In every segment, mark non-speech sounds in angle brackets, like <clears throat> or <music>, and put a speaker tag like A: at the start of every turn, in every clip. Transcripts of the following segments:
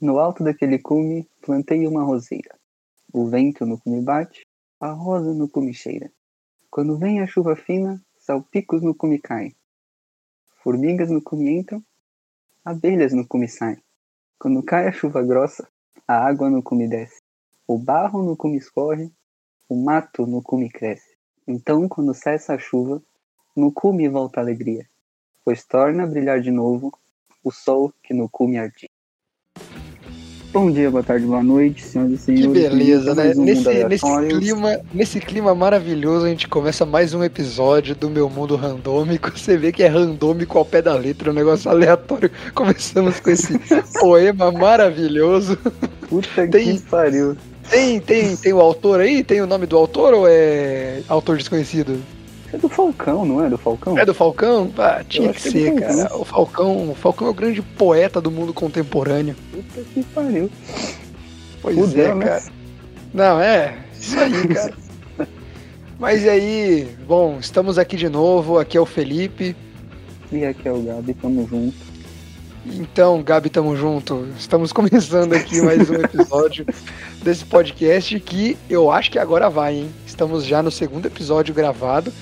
A: No alto daquele cume plantei uma roseira. O vento no cume bate, a rosa no cume cheira. Quando vem a chuva fina, salpicos no cume caem. Formigas no cume entram, abelhas no cume saem. Quando cai a chuva grossa, a água no cume desce. O barro no cume escorre, o mato no cume cresce. Então, quando cessa a chuva, no cume volta a alegria, pois torna a brilhar de novo o sol que no cume ardia. Bom dia, boa tarde, boa noite, senhoras e senhores.
B: Que beleza, né?
A: Um
B: Nesse, nesse, clima, nesse clima maravilhoso, a gente começa mais um episódio do Meu Mundo Randômico. <laughs> Você vê que é randômico ao pé da letra, um negócio aleatório. Começamos com esse <laughs> poema maravilhoso.
A: Puta
B: Tem-
A: que pariu.
B: Tem, tem, tem o autor aí? Tem o nome do autor ou é autor desconhecido?
A: É do Falcão, não é? Do Falcão?
B: É do Falcão? Ah, tinha que
A: que é
B: ser,
A: do
B: cara.
A: Falcão.
B: O Falcão, o Falcão é o grande poeta do mundo contemporâneo.
A: Puta que pariu.
B: Pois
A: Fudeu,
B: é,
A: né?
B: cara. Não, é, isso aí, <laughs> cara. Mas e aí, bom, estamos aqui de novo, aqui é o Felipe.
A: E aqui é o Gabi, tamo junto.
B: Então, Gabi, tamo junto. Estamos começando aqui mais um episódio <laughs> desse podcast que eu acho que agora vai, hein? Estamos já no segundo episódio gravado.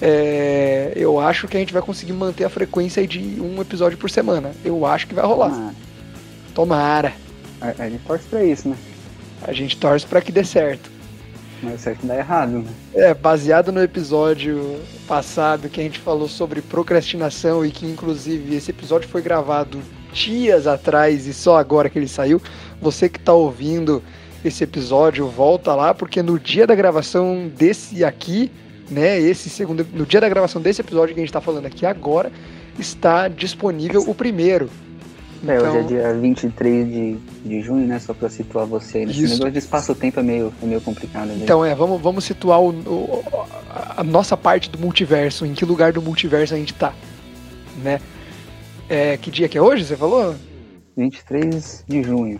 B: É, eu acho que a gente vai conseguir manter a frequência de um episódio por semana. Eu acho que vai rolar.
A: Ah,
B: Tomara.
A: a, a gente torce pra isso, né?
B: A gente torce pra que dê certo.
A: Mas certo dá errado, né?
B: É, baseado no episódio passado que a gente falou sobre procrastinação e que inclusive esse episódio foi gravado dias atrás e só agora que ele saiu. Você que tá ouvindo esse episódio, volta lá porque no dia da gravação desse aqui, né, esse segundo, no dia da gravação desse episódio que a gente tá falando aqui agora, está disponível o primeiro.
A: É,
B: Então-
A: hoje é dia 23 de, de junho, né? Só pra situar você aí. Esse
B: Isso.
A: negócio de espaço-tempo é meio, é meio complicado. né?
B: Então é, vamos, vamos situar o- o- a nossa parte do multiverso, em que lugar do multiverso a gente tá, né? É, que dia que é hoje, você falou?
A: 23 de junho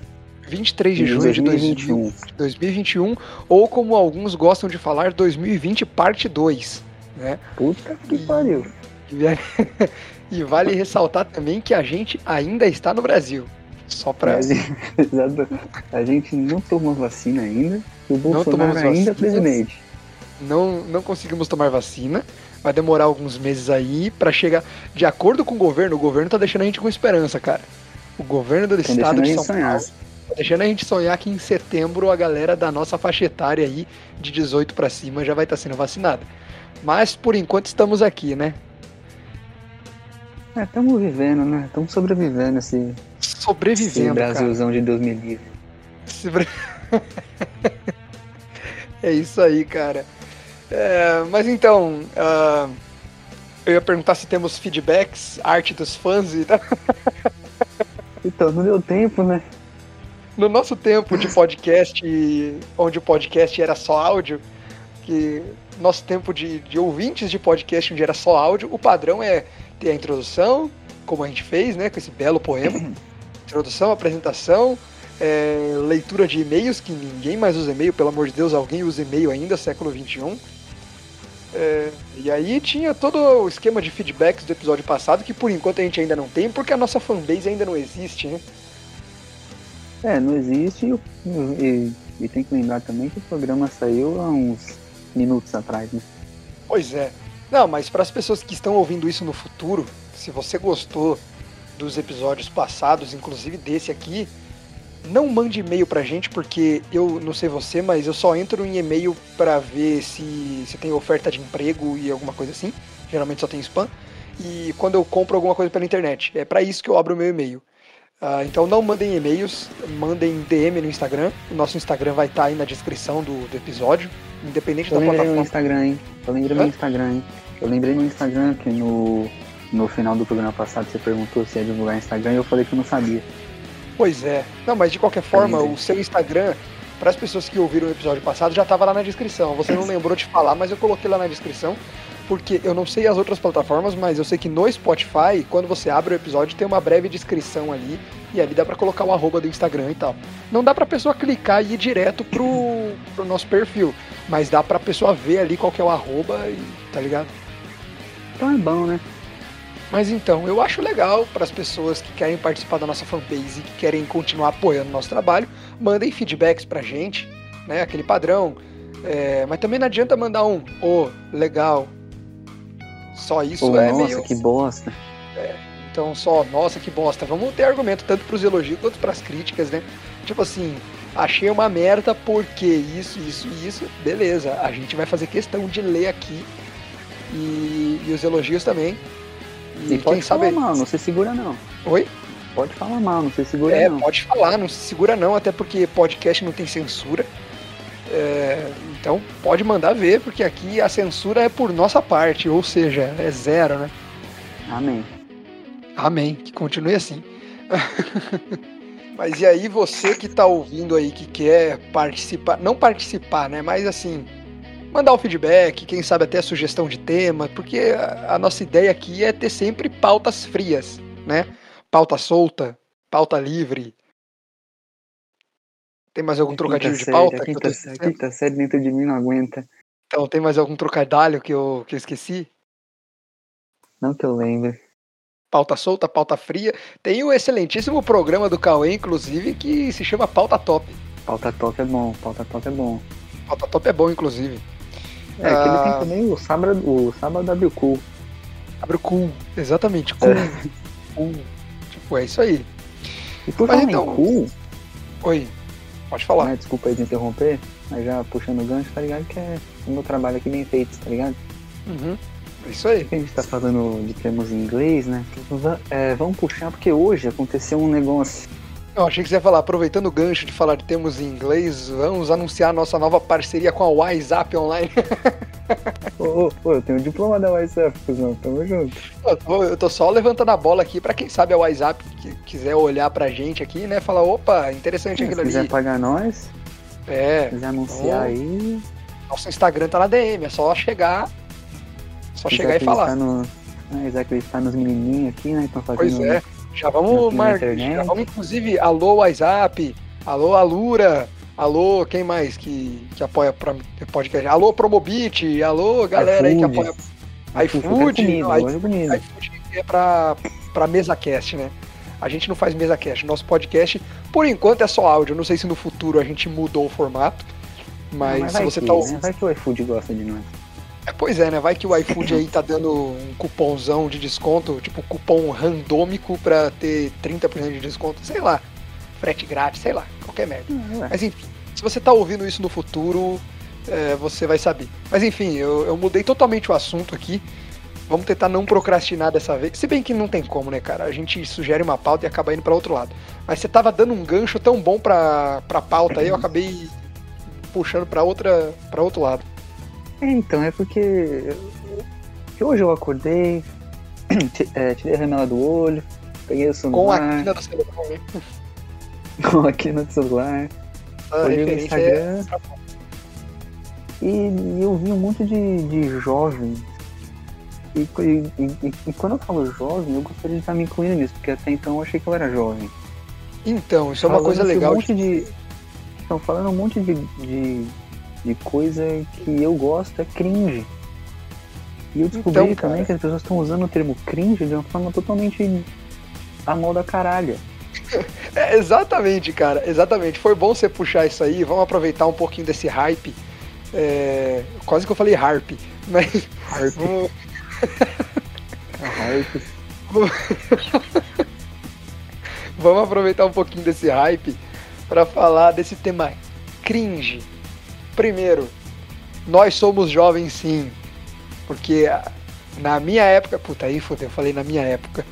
B: 23 de junho de
A: 2021.
B: 2021, 2021, ou como alguns gostam de falar, 2020 parte 2, né?
A: Puta que pariu.
B: E, <laughs> e vale ressaltar também que a gente ainda está no Brasil. Só pra.
A: A gente, <laughs> exato. a gente não tomou vacina ainda. O Bolsonaro ainda é
B: vacinas.
A: presidente.
B: não, não conseguimos tomar vacina. Vai demorar alguns meses aí pra chegar. De acordo com o governo, o governo tá deixando a gente com esperança, cara. O governo do
A: Tão
B: estado de São. Paulo tá deixando a gente sonhar que em setembro a galera da nossa faixa etária aí, de 18 pra cima, já vai estar sendo vacinada. Mas por enquanto estamos aqui, né?
A: É, estamos vivendo, né? Estamos sobrevivendo esse, esse
B: Sobrevivendo, cara.
A: Brasilzão de 2020.
B: Sobre- <laughs> é isso aí, cara. É, mas então, ah, eu ia perguntar se temos feedbacks, arte dos fãs e tal. <laughs>
A: Então, não deu tempo, né?
B: No nosso tempo de podcast, onde o podcast era só áudio, que nosso tempo de, de ouvintes de podcast onde era só áudio, o padrão é ter a introdução, como a gente fez, né, com esse belo poema. <clears throat> Introdução, apresentação, é, leitura de e-mails, que ninguém mais usa e-mail, pelo amor de Deus, alguém usa e-mail ainda, século XXI. É, e aí tinha todo o esquema de feedbacks do episódio passado, que por enquanto a gente ainda não tem, porque a nossa fanbase ainda não existe, né?
A: É, não existe. E, e tem que lembrar também que o programa saiu há uns minutos atrás, né?
B: Pois é. Não, mas para as pessoas que estão ouvindo isso no futuro, se você gostou dos episódios passados, inclusive desse aqui, não mande e-mail pra gente, porque eu não sei você, mas eu só entro em e-mail para ver se, se tem oferta de emprego e alguma coisa assim. Geralmente só tem spam. E quando eu compro alguma coisa pela internet. É para isso que eu abro o meu e-mail. Ah, então não mandem e-mails, mandem DM no Instagram. O nosso Instagram vai estar aí na descrição do, do episódio, independente
A: Eu
B: da
A: lembrei no
B: plataforma.
A: Instagram, hein? Eu lembrei
B: Hã?
A: no Instagram, hein? Eu lembrei no Instagram que no, no final do programa passado você perguntou se ia divulgar Instagram e eu falei que eu não sabia.
B: Pois é. Não, mas de qualquer forma, o seu Instagram, para as pessoas que ouviram o episódio passado, já estava lá na descrição. Você não <laughs> lembrou de falar, mas eu coloquei lá na descrição, porque eu não sei as outras plataformas, mas eu sei que no Spotify, quando você abre o episódio, tem uma breve descrição ali, e ali dá para colocar o arroba do Instagram e tal. Não dá pra pessoa clicar e ir direto pro, pro nosso perfil, mas dá pra pessoa ver ali qual que é o arroba e tá ligado?
A: Então é bom, né?
B: Mas então, eu acho legal para as pessoas que querem participar da nossa fanbase e que querem continuar apoiando o nosso trabalho, mandem feedbacks pra gente, né? Aquele padrão. É, mas também não adianta mandar um, ô, oh, legal. Só isso
A: Pô,
B: é
A: nossa,
B: meio.
A: que bosta.
B: É, então só, nossa, que bosta. Vamos ter argumento tanto pros elogios quanto pras críticas, né? Tipo assim, achei uma merda porque isso, isso e isso. Beleza, a gente vai fazer questão de ler aqui. E, e os elogios também.
A: E, pode falar sabe... mal, não se segura não.
B: Oi?
A: Pode falar mal, não se segura
B: é,
A: não.
B: É, pode falar, não se segura não, até porque podcast não tem censura. É, então pode mandar ver, porque aqui a censura é por nossa parte, ou seja, é zero, né?
A: Amém.
B: Amém, que continue assim. <laughs> Mas e aí, você que tá ouvindo aí, que quer participar, não participar, né? Mas assim, mandar o feedback, quem sabe até sugestão de tema, porque a nossa ideia aqui é ter sempre pautas frias, né? Pauta solta, pauta livre. Tem mais algum trocadilho de pauta?
A: A quinta, a quinta série dentro de mim não aguenta.
B: Então, tem mais algum trocadilho que eu, que eu esqueci?
A: Não que eu lembre.
B: Pauta solta, pauta fria. Tem o excelentíssimo programa do Cauê, inclusive, que se chama Pauta Top.
A: Pauta Top é bom, Pauta Top é bom.
B: Pauta Top é bom, inclusive.
A: É, ah, que ele tem também o sábado, o sábado abre o cu.
B: Abre o cu, exatamente, cu. É. cu. Tipo, é isso aí.
A: E por falar então... cu...
B: Oi, pode falar.
A: Né, desculpa aí de interromper, mas já puxando o gancho, tá ligado? Que é o meu trabalho aqui bem feito, tá ligado?
B: Uhum. É isso aí.
A: A gente tá falando de termos em inglês, né? É, vamos puxar, porque hoje aconteceu um negócio.
B: Eu achei que você ia falar, aproveitando o gancho de falar de termos em inglês, vamos anunciar nossa nova parceria com a WhatsApp Online.
A: Ô, ô, ô, eu tenho um diploma da WhatsApp, cuzão, tamo junto.
B: Eu tô, eu tô só levantando a bola aqui pra quem sabe a WhatsApp que quiser olhar pra gente aqui, né? Falar, opa, interessante aquilo ali.
A: Se quiser pagar nós,
B: é,
A: quiser anunciar então, aí.
B: Nosso Instagram tá na DM, é só chegar só chegar e falar.
A: No, né, acreditar nos menininhos aqui, né? Estão
B: fazendo. Pois é. Já vamos, Mar... já vamos, inclusive, alô WhatsApp, alô Alura, alô, quem mais que, que apoia pra podcast? Alô Promobit, alô galera aí que apoia. iFood, iFood é pra, pra MesaCast, né? A gente não faz MesaCast. Nosso podcast, por enquanto, é só áudio. Não sei se no futuro a gente mudou o formato. Mas, mas se você
A: que,
B: tá ouvindo.
A: Né? Vai que o iFood gosta de nós.
B: É, pois é, né? Vai que o iFood aí tá dando um cupomzão de desconto, tipo cupom randômico pra ter 30% de desconto, sei lá. Frete grátis, sei lá, qualquer merda. Uhum. Mas enfim, se você tá ouvindo isso no futuro, é, você vai saber. Mas enfim, eu, eu mudei totalmente o assunto aqui. Vamos tentar não procrastinar dessa vez. Se bem que não tem como, né, cara? A gente sugere uma pauta e acaba indo para outro lado. Mas você tava dando um gancho tão bom pra, pra pauta aí, eu acabei puxando para outra para outro lado.
A: É, então, é porque hoje eu acordei, <clears throat> é, tirei a remela do olho, peguei o celular.
B: Com a quina do celular, né? <laughs>
A: Com a quina do celular.
B: Ah, olhei no Instagram. É...
A: E, e, eu vi um monte de, de jovens. E, e, e, quando eu falo jovem, eu gostaria de estar me incluindo nisso, porque até então eu achei que eu era jovem.
B: Então, isso é uma coisa legal.
A: Um monte de, estão falando um monte de, de de coisa que eu gosto é cringe. E eu descobri então, também que as pessoas estão usando o termo cringe de uma forma totalmente a mal da caralho. <laughs>
B: É, exatamente, cara, exatamente. Foi bom você puxar isso aí. Vamos aproveitar um pouquinho desse hype. É... Quase que eu falei harp, mas.
A: Harp. <laughs> Vamos...
B: Vamos aproveitar um pouquinho desse hype para falar desse tema cringe. Primeiro, nós somos jovens sim. Porque na minha época. Puta, aí fodeu, eu falei na minha época.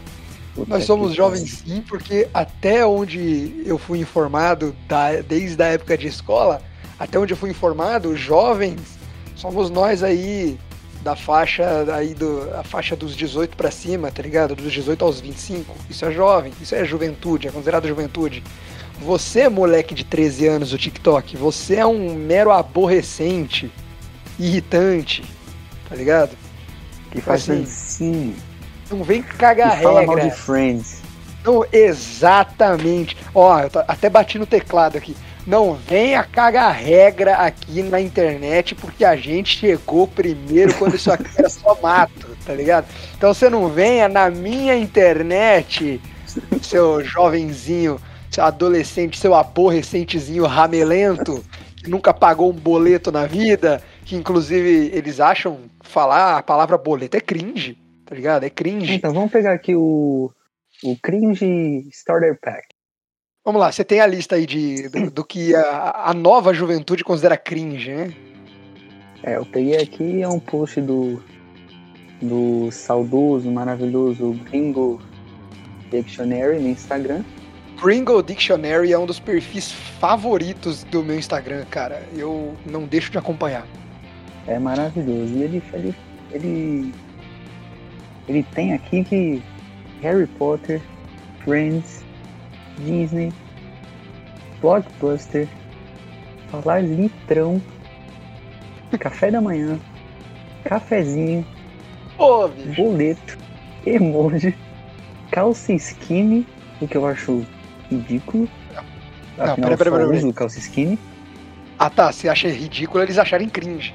B: Puta nós somos jovens sim, porque até onde eu fui informado, da, desde a época de escola, até onde eu fui informado, jovens somos nós aí da faixa aí do a faixa dos 18 para cima, tá ligado? Dos 18 aos 25. Isso é jovem, isso é juventude, é considerado juventude. Você, moleque de 13 anos do TikTok, você é um mero aborrecente, irritante, tá ligado?
A: Que faz assim, sim.
B: Não vem cagar regra. Fala
A: mal de Friends.
B: Não, exatamente. Ó, eu até bati no teclado aqui. Não venha cagar regra aqui na internet, porque a gente chegou primeiro quando isso aqui era só mato, tá ligado? Então você não venha na minha internet, seu jovenzinho, seu adolescente, seu aborrecentezinho ramelento, que nunca pagou um boleto na vida, que inclusive eles acham falar a palavra boleto é cringe, tá ligado? É cringe.
A: Então vamos pegar aqui o, o cringe starter pack.
B: Vamos lá, você tem a lista aí de, do, do que a, a, nova juventude considera cringe, né?
A: É, eu peguei aqui é um post do, do saudoso, maravilhoso Gringo Dictionary no Instagram.
B: Gringo Dictionary é um dos perfis favoritos do meu Instagram, cara. Eu não deixo de acompanhar.
A: É maravilhoso. E ele, ele, ele, ele tem aqui que Harry Potter, Friends, Disney, Blockbuster, falar litrão, café da manhã, cafezinho, boleto, emoji, calça skinny, o que eu acho ridículo.
B: Não,
A: Afinal,
B: pera, pera,
A: eu só
B: pera,
A: uso calça skinny.
B: Ah tá, você acha ridículo eles acharem cringe.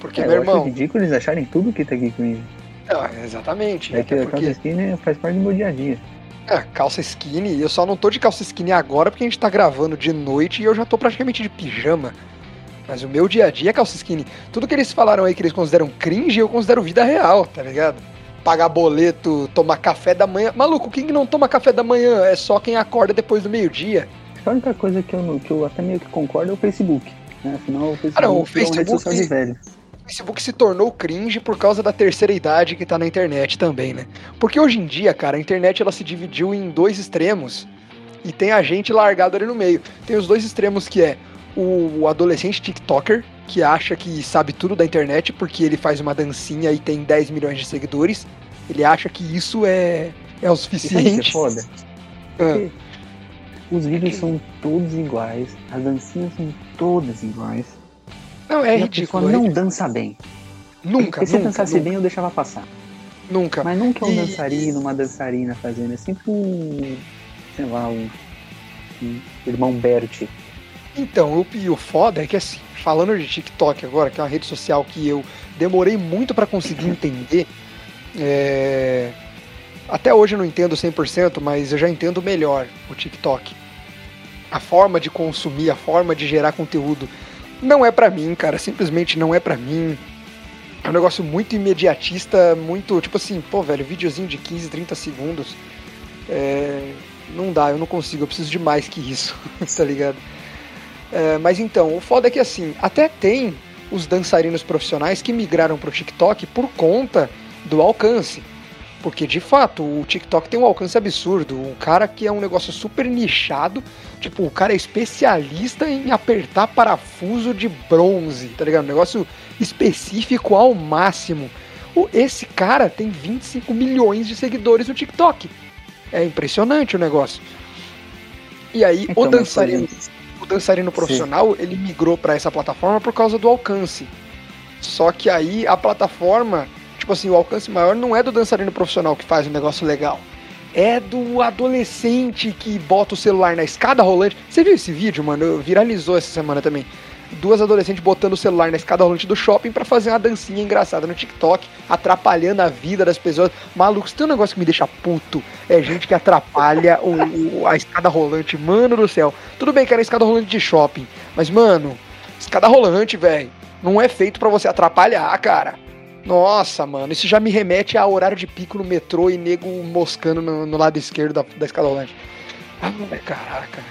B: Porque,
A: É,
B: meu
A: eu acho
B: irmão.
A: ridículo eles acharem tudo que tá aqui comigo.
B: Não, exatamente.
A: É que a calça
B: porque,
A: skinny faz parte do meu dia a dia.
B: É, calça skinny, eu só não tô de calça skinny agora porque a gente tá gravando de noite e eu já tô praticamente de pijama. Mas o meu dia a dia é calça skinny. Tudo que eles falaram aí que eles consideram cringe, eu considero vida real, tá ligado? Pagar boleto, tomar café da manhã. Maluco, quem não toma café da manhã é só quem acorda depois do meio-dia.
A: A única coisa que eu, que eu até meio que concordo é o Facebook. Né? Afinal, o Facebook,
B: Ah, não, o
A: é uma rede
B: Facebook-
A: social de velho.
B: Facebook se tornou cringe por causa da terceira idade que tá na internet também, né? Porque hoje em dia, cara, a internet ela se dividiu em dois extremos e tem a gente largado ali no meio. Tem os dois extremos que é o adolescente TikToker, que acha que sabe tudo da internet porque ele faz uma dancinha e tem 10 milhões de seguidores. Ele acha que isso é, é o
A: E sabe o que é
B: suficiente.
A: foda? <laughs>
B: Ah,
A: Os vídeos são todos iguais, as dancinhas são todas iguais.
B: Não, é
A: e a
B: ridículo. é
A: não
B: ridículo.
A: dança bem.
B: Nunca,
A: se
B: nunca,
A: dançasse
B: nunca,
A: bem, eu deixava passar.
B: nunca.
A: Mas nunca é um
B: E-
A: dançarino, uma dançarina fazendo. É sempre um. Sei lá, um. um irmão Bert.
B: Então, o, e o foda é que assim, falando de TikTok agora, que é uma rede social que eu demorei muito pra conseguir entender, é, até hoje eu não entendo 100%, mas eu já entendo melhor o TikTok. A forma de consumir, a forma de gerar conteúdo não é pra mim, cara, simplesmente não é pra mim. É um negócio muito imediatista, muito, tipo assim, pô, velho, videozinho de 15, 30 segundos. É, não dá, eu não consigo, eu preciso de mais que isso, <laughs> tá ligado? É, mas então, o foda é que assim, até tem os dançarinos profissionais que migraram pro TikTok por conta do alcance. Porque de fato, o TikTok tem um alcance absurdo. Um cara que é um negócio super nichado, tipo, o cara é especialista em apertar parafuso de bronze, tá ligado? Um negócio específico ao máximo. O- Esse cara tem 25 milhões de seguidores no TikTok. É impressionante o negócio. E aí,
A: Então,
B: o dançarino o dançarino profissional ele migrou para essa plataforma por causa do alcance. Só que aí a plataforma, tipo assim, o alcance maior não é do dançarino profissional que faz um negócio legal. É do adolescente que bota o celular na escada rolante. Você viu esse vídeo, mano? Viralizou essa semana também. Duas adolescentes botando o celular na escada rolante do shopping para fazer uma dancinha engraçada no TikTok, atrapalhando a vida das pessoas. Maluco, tem um negócio que me deixa puto, é gente que atrapalha o, o- a escada rolante. Mano do céu. Tudo bem que era escada rolante de shopping, mas, mano, escada rolante, velho, não é feito pra você atrapalhar, cara. Nossa, mano, isso já me remete a horário de pico no metrô e nego moscando no, no lado esquerdo da, da escada rolante. Ah, caraca.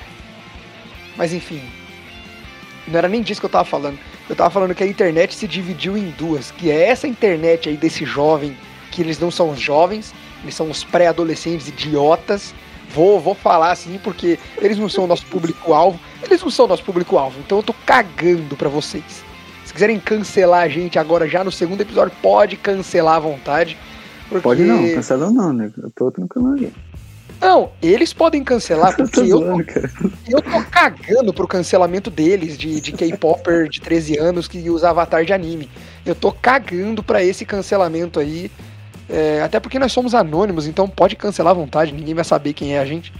B: Mas enfim, não era nem disso que eu tava falando. Eu tava falando que a internet se dividiu em duas, que é essa internet aí desse jovem, que eles não são os jovens, eles são os pré-adolescentes idiotas. Vou, vou falar assim porque eles não são o nosso público-alvo. Eles não são o nosso público-alvo, então eu tô cagando pra vocês. Se quiserem cancelar a gente agora já no segundo episódio, pode cancelar à vontade. Porque...
A: Pode não, cancelou não, né? Eu tô tranquilo aqui.
B: Não, eles podem cancelar
A: Eu
B: porque
A: tô
B: eu tô eu tô cagando pro cancelamento deles, de, de K-Popper de 13 anos que usa avatar de anime. Eu tô cagando pra esse cancelamento aí. É, até porque nós somos anônimos, então pode cancelar à vontade, ninguém vai saber quem é a gente.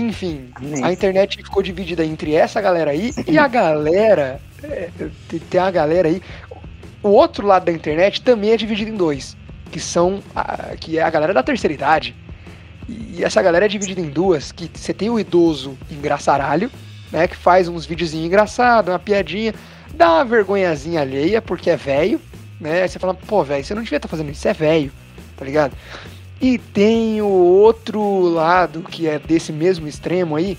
B: Enfim, a internet ficou dividida entre essa galera aí e a galera. É, tem a galera aí. O outro lado da internet também é dividido em dois. Que são. A, que é a galera da terceira idade. E essa galera é dividida em duas. Que você tem o idoso engraçaralho, né? Que faz uns videozinhos engraçados, uma piadinha. Dá uma vergonhazinha alheia, porque é velho, né? Aí você fala, pô, velho, você não devia estar tá fazendo isso, você é velho, tá ligado? E tem o outro lado, que é desse mesmo extremo aí,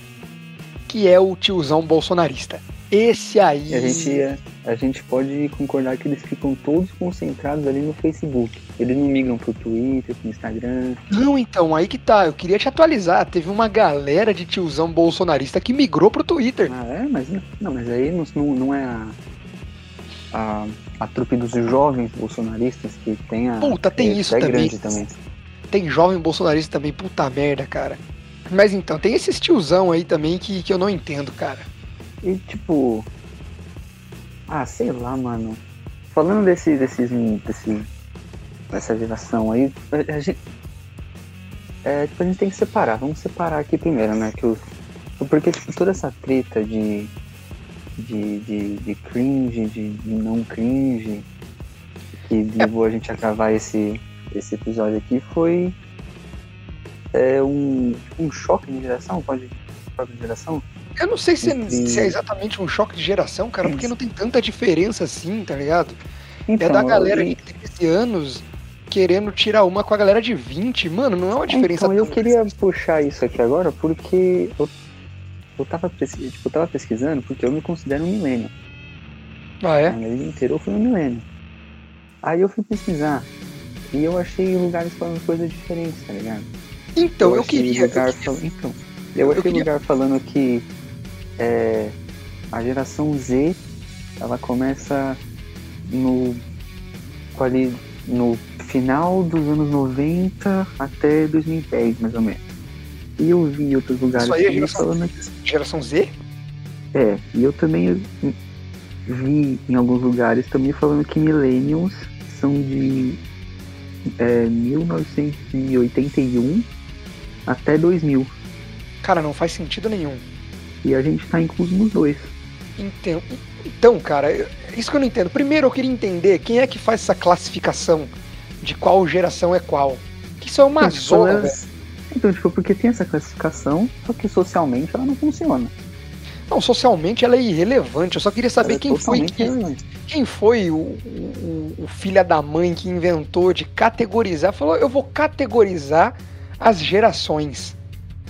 B: que é o tiozão bolsonarista. Esse aí.
A: A gente, a gente pode concordar que eles ficam todos concentrados ali no Facebook. Eles não migram pro Twitter, pro Instagram.
B: Não, então, aí que tá. Eu queria te atualizar. Teve uma galera de tiozão bolsonarista que migrou pro Twitter.
A: Ah, é? Mas não, mas aí não, não é a, a, a trupe dos jovens bolsonaristas que tem a.
B: Puta, tem
A: é,
B: isso
A: é
B: também.
A: grande também.
B: Tem jovem bolsonarista também, puta merda, cara. Mas então, tem esses tiozão aí também que, que eu não entendo, cara.
A: E tipo. Ah, sei lá, mano. Falando desse, desses. Desse, dessa geração aí, a, a gente. É, tipo, a gente tem que separar. Vamos separar aqui primeiro, né? Que o, porque tipo, toda essa treta de, de, de, de cringe, de, de não cringe, que levou a gente a gravar esse, esse episódio aqui foi é, um, um choque de geração, pode choque de geração?
B: Eu não sei se, é, se, é exatamente um choque de geração, cara, porque não tem tanta diferença assim, tá ligado? Então, é da galera de 13 anos querendo tirar uma com a galera de 20. Mano, não é uma diferença.
A: Então, eu queria puxar isso aqui agora porque eu, eu, tava, tipo, eu tava pesquisando porque eu me considero um milênio.
B: Ah, é?
A: A minha vida inteira eu fui um milênio. Aí eu fui pesquisar e eu achei lugares falando coisas diferentes, tá ligado?
B: Então, eu, eu queria.
A: Lugar
B: eu queria...
A: Fal... Então, eu achei eu queria... lugar falando que é, a geração Z ela começa no ali no final dos anos 90 até 2010, mais ou menos. E eu vi outros lugares
B: Isso aí é geração, falando geração Z?
A: É, e eu também vi em alguns lugares também falando que millennials são de é, 1981 até 2000.
B: Cara, não faz sentido nenhum.
A: E a gente tá incluso nos dois.
B: Então, então, cara, isso que eu não entendo. Primeiro eu queria entender quem é que faz essa classificação de qual geração é qual. Que isso é uma então, zona, velho.
A: Então, tipo, porque tem essa classificação, só que socialmente ela não funciona.
B: Não, socialmente ela é irrelevante. Eu só queria saber é quem foi que, quem foi o, o, o filho da mãe que inventou de categorizar. Falou, eu vou categorizar as gerações.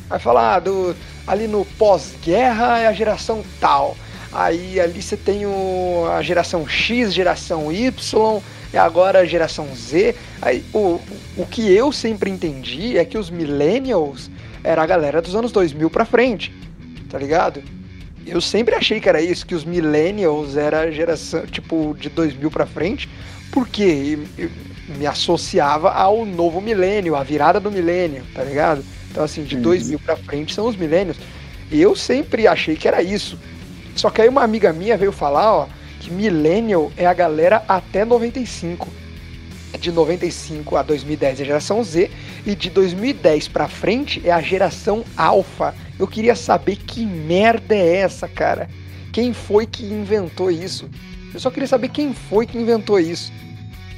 B: Vai falar ah, do, ali no pós-guerra é a geração tal. Aí ali você tem o, a geração X, geração Y, e agora a geração Z. Aí, o, o que eu sempre entendi é que os millennials era a galera dos anos 2000 pra frente, tá ligado? Eu sempre achei que era isso, que os millennials era a geração, tipo, de 2000 pra frente, porque me associava ao novo milênio, à virada do milênio, tá ligado? Então, assim, de 2000 pra frente são os milênios. E eu sempre achei que era isso. Só que aí uma amiga minha veio falar, ó, que millennial é a galera até 95. De 95 a 2010 é a geração Z e de 2010 para frente é a geração Alpha. Eu queria saber que merda é essa, cara. Quem foi que inventou isso? Eu só queria saber quem foi que inventou isso.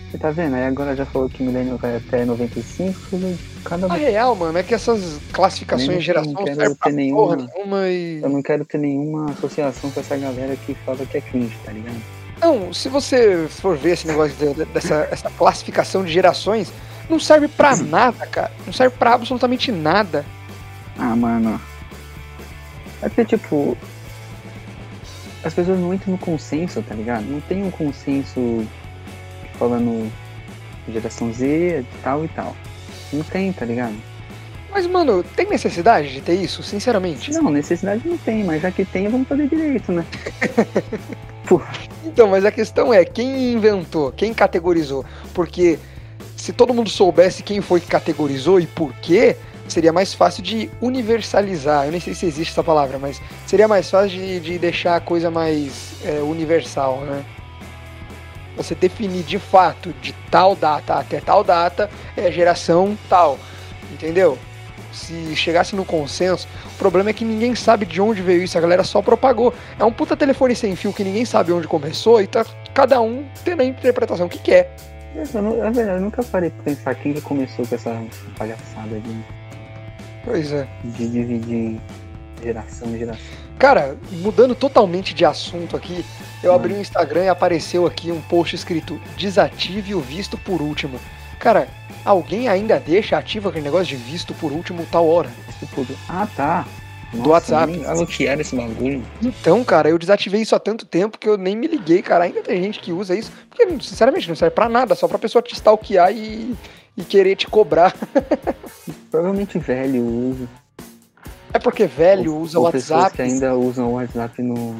A: Você tá vendo? Aí agora já falou que milênio vai até 95, cada
B: A real, mano, é que essas classificações de geração não quero ter nenhuma, nenhuma e...
A: Eu não quero ter nenhuma associação com essa galera que fala que é cringe, tá ligado?
B: Não, se você for ver esse negócio de, dessa essa classificação de gerações, não serve pra nada, cara. Não serve pra absolutamente nada.
A: Ah, mano. É porque, tipo, as pessoas não entram no consenso, tá ligado? Não tem um consenso falando geração Z, tal e tal. Não tem, tá ligado?
B: Mas, mano, tem necessidade de ter isso, sinceramente?
A: Não, necessidade não tem, mas já que tem, vamos fazer direito, né? <laughs>
B: então, mas a questão é, quem inventou? Quem categorizou? Porque se todo mundo soubesse quem foi que categorizou e por quê, seria mais fácil de universalizar. Eu nem sei se existe essa palavra, mas seria mais fácil de, de deixar a coisa mais é, universal, né? Você definir de fato de tal data até tal data é geração tal, entendeu? se chegasse no consenso, problema é que ninguém sabe de onde veio isso, a galera só propagou. É um puta telefone sem fio que ninguém sabe onde começou e tá cada um tendo a interpretação que quer.
A: Eu, não, é verdade, eu nunca parei pra pensar quem que começou com essa palhaçada de,
B: Pois é.
A: de dividir geração em geração.
B: Cara, mudando totalmente de assunto aqui, eu
A: Hum.
B: abri o Instagram e apareceu aqui um post escrito desative o visto por último. Cara, alguém ainda deixa ativo aquele negócio de visto por último tal hora?
A: Ah, tá.
B: Do WhatsApp.
A: nem o que era esse bagulho.
B: Então, cara, eu desativei isso há tanto tempo que eu nem me liguei, cara. Ainda tem gente que usa isso, porque sinceramente não serve pra nada, só pra pessoa te stalkear e, e querer te cobrar. <laughs>
A: Provavelmente velho usa.
B: É porque velho usa o
A: Ou pessoas
B: WhatsApp.
A: que ainda usam o WhatsApp no,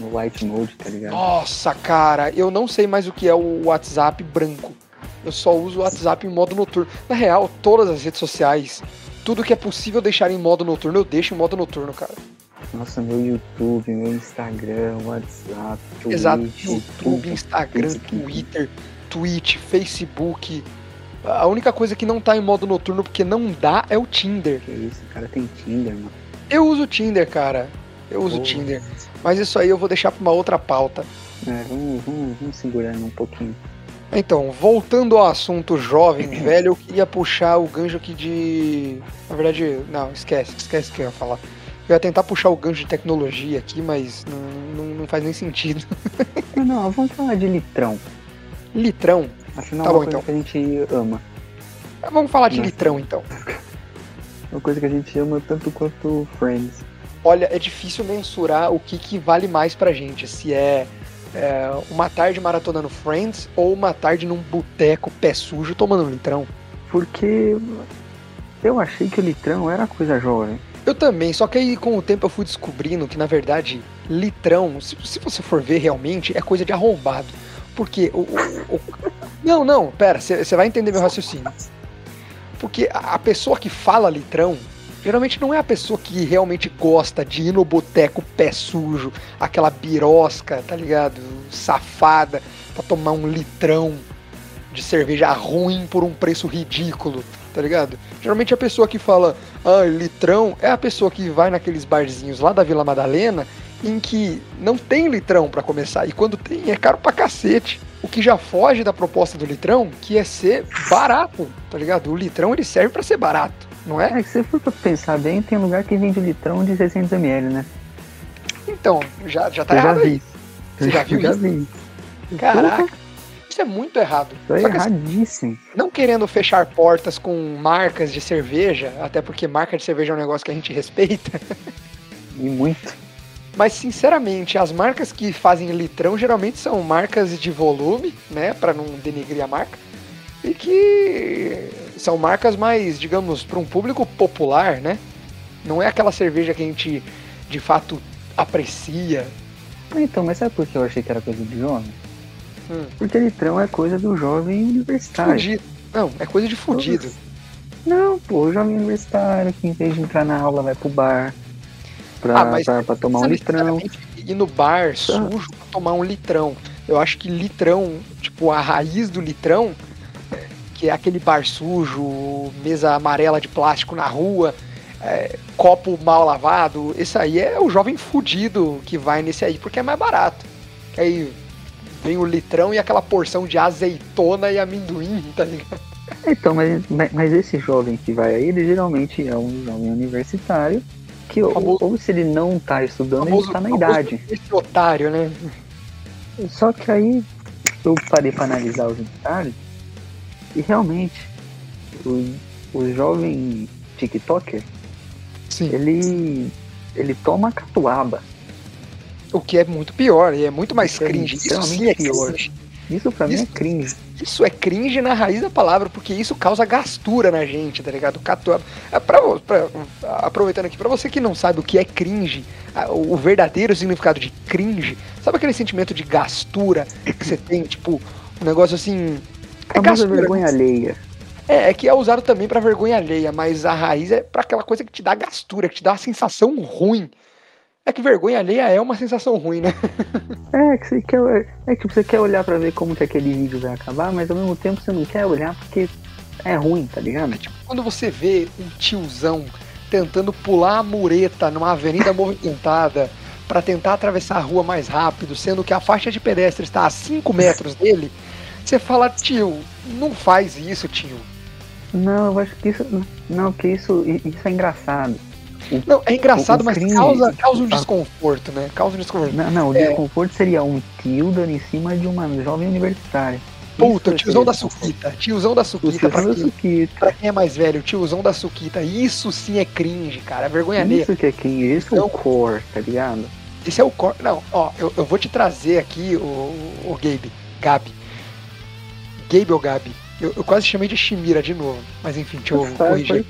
A: no white mode, tá ligado?
B: Nossa, cara, eu não sei mais o que é o WhatsApp branco. Eu só uso o WhatsApp em modo noturno. Na real, todas as redes sociais, tudo que é possível deixar em modo noturno, eu deixo em modo noturno, cara.
A: Nossa, meu YouTube, meu Instagram, WhatsApp, Twitch,
B: Exato. YouTube, Instagram. Twitter, Twitch, Facebook. A única coisa que não tá em modo noturno porque não dá é o Tinder.
A: Que isso, o cara tem Tinder, mano.
B: Eu uso o Tinder, cara. Eu uso o. Tinder. Mas isso aí eu vou deixar pra uma outra pauta.
A: É, vamos, vamos, vamos segurando um pouquinho.
B: Então, voltando ao assunto jovem, <coughs> velho, eu queria puxar o gancho aqui de. Na verdade, não, esquece, esquece o que eu ia falar. Eu ia tentar puxar o gancho de tecnologia aqui, mas não, não, não faz nem sentido. <laughs>
A: Não, vamos falar de litrão.
B: Litrão.
A: Afinal,
B: Tá
A: é
B: bom,
A: uma coisa
B: então.
A: que a gente ama.
B: Vamos falar de
A: Nossa.
B: litrão então. <laughs>
A: Uma coisa que a gente ama tanto quanto Friends.
B: Olha, é difícil mensurar o que, que vale mais pra gente. Se é, é, uma tarde maratonando Friends ou uma tarde num boteco pé sujo tomando um litrão.
A: Porque eu achei que o litrão era coisa jovem.
B: Eu também, só que aí com o tempo eu fui descobrindo que na verdade litrão, se, se você for ver realmente, é coisa de arrombado. Porque o. o- o- <laughs> não, não, pera, você vai entender meu raciocínio. Porque a, a pessoa que fala litrão, geralmente não é a pessoa que realmente gosta de ir no boteco pé sujo, aquela birosca, tá ligado? Safada, pra tomar um litrão de cerveja ruim por um preço ridículo, tá ligado? Geralmente a pessoa que fala, ah, litrão, é a pessoa que vai naqueles barzinhos lá da Vila Madalena em que não tem litrão pra começar, e quando tem é caro pra cacete. O que já foge da proposta do litrão, que é ser barato, tá ligado? O litrão ele serve pra ser barato, não é?
A: É que se for pra pensar bem, tem lugar que vende litrão de 600ml, né?
B: Então, já, já tá
A: eu já
B: errado aí.
A: vi.
B: Você já viu
A: já
B: isso?
A: vi.
B: Caraca, isso é muito errado.
A: Isso é
B: Só que assim,
A: erradíssimo.
B: não querendo fechar portas com marcas de cerveja, até porque marca de cerveja é um negócio que a gente respeita,
A: E muito.
B: mas sinceramente, as marcas que fazem litrão geralmente são marcas de volume, né, Pra não denigrir a marca, e que são marcas mais, digamos, para um público popular, né? Não é aquela cerveja que a gente de fato aprecia.
A: Então, mas sabe por que eu achei que era coisa de jovem?
B: Hum.
A: Porque litrão é coisa do jovem universitário.
B: Fudido. Não, é coisa de fudido.
A: Não, pô, o jovem universitário que em vez de entrar na aula vai pro bar pra,
B: Ah, mas
A: pra, pra tomar um litrão.
B: Ir no bar sujo pra tomar um litrão. Eu acho que litrão, tipo, a raiz do litrão, que é aquele bar sujo, mesa amarela de plástico na rua, é, copo mal lavado, esse aí é o jovem fudido que vai nesse aí, porque é mais barato. Que aí vem o litrão e aquela porção de azeitona e amendoim, tá ligado?
A: Então, mas, mas- esse jovem que vai aí, ele geralmente é um jovem universitário que ou,
B: Famoso-
A: ou se ele não tá estudando, ele
B: Famoso-
A: tá na idade.
B: Esse otário, né?
A: Só que aí eu parei pra analisar os detalhes e realmente o, o jovem TikToker,
B: Sim.
A: ele, ele toma catuaba.
B: O que é muito pior, e é muito mais
A: Isso é
B: cringe. Isso sim é
A: pior.
B: cringe.
A: Isso pra mim é
B: Isso-
A: cringe.
B: Isso é cringe na raiz da palavra, porque isso causa gastura na gente, tá ligado? Catuaba. É pra, pra- aproveitando aqui, pra você que não sabe o que é cringe, o verdadeiro significado de cringe, sabe aquele sentimento de gastura que você tem, tipo, um negócio assim. É
A: famosa vergonha alheia.
B: É, é que é usado também pra vergonha alheia, mas a raiz é pra aquela coisa que te dá gastura, que te dá uma sensação ruim. É que vergonha alheia é uma sensação ruim, né? <laughs>
A: É que você quer, é que você quer olhar pra ver como que aquele vídeo vai acabar, mas ao mesmo tempo você não quer olhar porque é ruim, tá ligado?
B: É tipo quando você vê um tiozão tentando pular a mureta numa avenida <laughs> movimentada para tentar atravessar a rua mais rápido, sendo que a faixa de pedestre está a 5 metros dele, você fala, tio, não faz isso, tio.
A: Não, eu acho que isso. Não, que isso, isso é engraçado.
B: Não, é engraçado, mas causa, causa um desconforto, né? Causa um desconforto.
A: Não, não o é... desconforto seria um tio dando em cima de uma jovem universitária.
B: Puta, isso tiozão é da Suquita. Tiozão da Suquita. Pra, quem, pra quem é mais velho, tiozão da Suquita. Isso sim é cringe, cara. É vergonha
A: Isso
B: negra.
A: que é cringe. Isso então, é o core, tá ligado?
B: Esse é o core. Não, ó, eu, eu vou te trazer aqui o, o Gabe. Gabi. Gabe ou Gabi? Eu, eu, quase chamei de Shimira de novo. Mas enfim, deixa eu corrigir.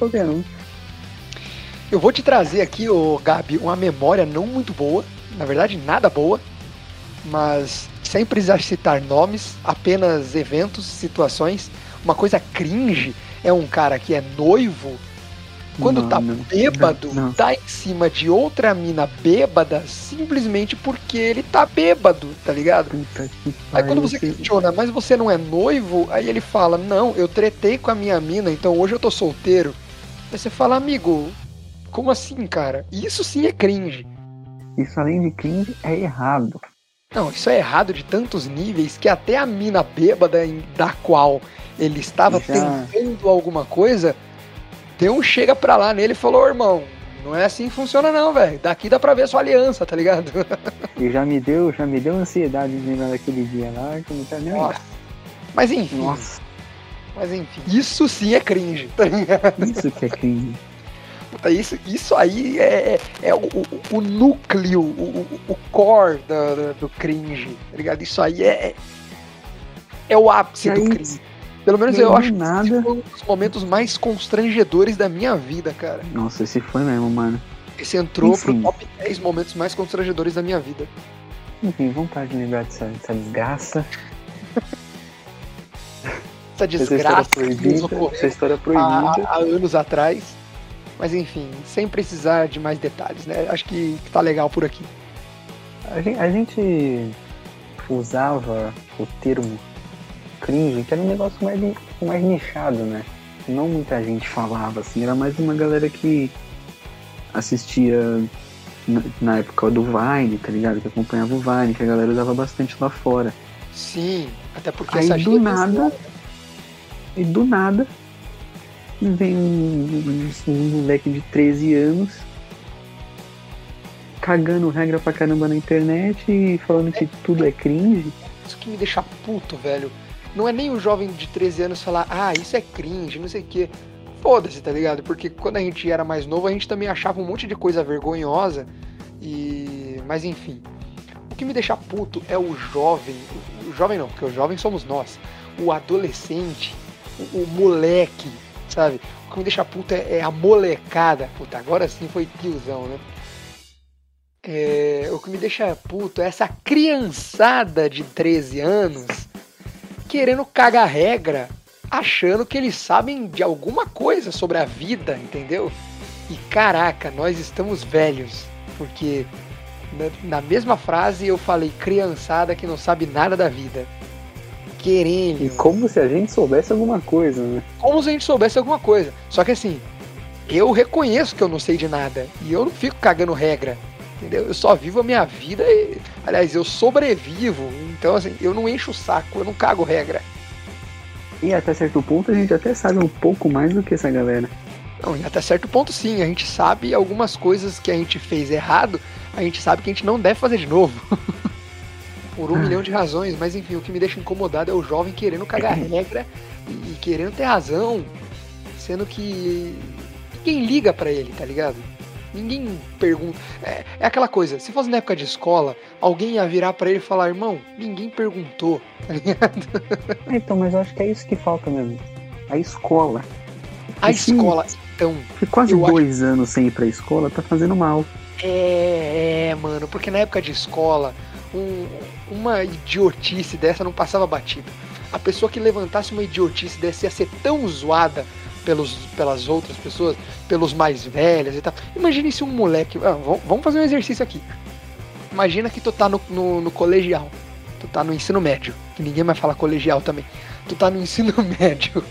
B: Eu vou te trazer aqui, o Gabi, uma memória não muito boa. Na verdade, nada boa. Mas sem precisar citar nomes, apenas eventos, situações. Uma coisa cringe é um cara que é noivo, quando não, tá não, bêbado, não, tá em cima de outra mina bêbada simplesmente porque ele tá bêbado, tá ligado? Aí quando você questiona, mas você não é noivo? Aí ele fala, não, eu tretei com a minha mina, então hoje eu tô solteiro. Aí você fala, amigo, como assim, cara? Isso sim é cringe.
A: Isso além de cringe é errado.
B: Não, isso é errado de tantos níveis que até a mina bêbada da qual ele estava Já... tentando alguma coisa, deu um chega pra lá nele e falou, irmão, não é assim que funciona não, velho. Daqui dá pra ver sua aliança, tá ligado? <laughs>
A: E já me deu, já me deu ansiedade de lembrar daquele dia lá, que não tá nem
B: Nossa. Mas enfim. Nossa. Mas enfim, isso sim é cringe, tá ligado?
A: Isso que é cringe.
B: Isso, isso aí é, é, é o, o, o, núcleo, o, o core do, do, cringe, tá ligado? Isso aí é, é o ápice do cringe. Pelo menos eu acho nada. que esse foi um dos momentos mais constrangedores da minha vida, cara.
A: Nossa, esse foi mesmo, mano.
B: Esse entrou Enfim. pro top 10 momentos mais constrangedores da minha vida.
A: Enfim, vontade de lembrar dessa, dessa desgraça.
B: essa desgraça essa
A: proibida, essa história proibida.
B: Há, há anos atrás. Mas enfim, sem precisar de mais detalhes, né? Acho que, que tá legal por aqui.
A: A gente, a gente usava o termo cringe, que era um negócio mais, mais nichado, né? Não muita gente falava, assim, era mais uma galera que assistia na época do Vine, tá ligado? Que acompanhava o Vine, que a galera usava bastante lá fora.
B: Sim, até porque
A: Aí do nada, e do nada, vem um, um, um moleque de 13 anos cagando regra pra caramba na internet e falando que tudo é cringe.
B: Isso que me deixa puto, velho. Não é nem o jovem de 13 anos falar, ah, isso é cringe, não sei o quê. Foda-se, tá ligado? Porque quando a gente era mais novo, a gente também achava um monte de coisa vergonhosa. E. Mas enfim. O que me deixa puto é o jovem. O jovem não, porque o jovem somos nós. O adolescente, o, o moleque, sabe? O que me deixa puto é, é a molecada. Puta, agora sim foi tiozão, né? É, o que me deixa puto é essa criançada de 13 anos querendo cagar regra, achando que eles sabem de alguma coisa sobre a vida, entendeu? E caraca, nós estamos velhos, porque na, na mesma frase eu falei criançada que não sabe nada da vida querendo.
A: E como se a gente soubesse alguma coisa, né?
B: Como se a gente soubesse alguma coisa. Só que assim, eu reconheço que eu não sei de nada. E eu não fico cagando regra. Entendeu? Eu só vivo a minha vida e. Aliás, eu sobrevivo. Então, assim, eu não encho o saco, eu não cago regra.
A: E até certo ponto a gente até sabe um pouco mais do que essa galera.
B: Não, até certo ponto sim, a gente sabe algumas coisas que a gente fez errado, a gente sabe que a gente não deve fazer de novo. <laughs> por um ah. milhão de razões, mas enfim, o que me deixa incomodado é o jovem querendo cagar <laughs> regra e, querendo ter razão, sendo que ninguém liga para ele, tá ligado? Ninguém pergunta. É, é, aquela coisa, se fosse na época de escola, alguém ia virar para ele e falar, irmão, ninguém perguntou, <laughs> tá ligado?
A: Então, mas eu acho que é isso que falta mesmo. A escola.
B: A e escola, então.
A: Quase dois acho... anos sem ir pra escola, tá fazendo mal.
B: É, é, mano, porque na época de escola, um, uma idiotice dessa não passava batida. A pessoa que levantasse uma idiotice dessa ia ser tão zoada pelos, pelas outras pessoas, pelos mais velhos e tal. Imagine se um moleque. Ah, vamos fazer um exercício aqui. Imagina que tu tá no, no, no, colegial. Tu tá no ensino médio. Que ninguém vai falar colegial também. Tu tá no ensino <laughs> médio.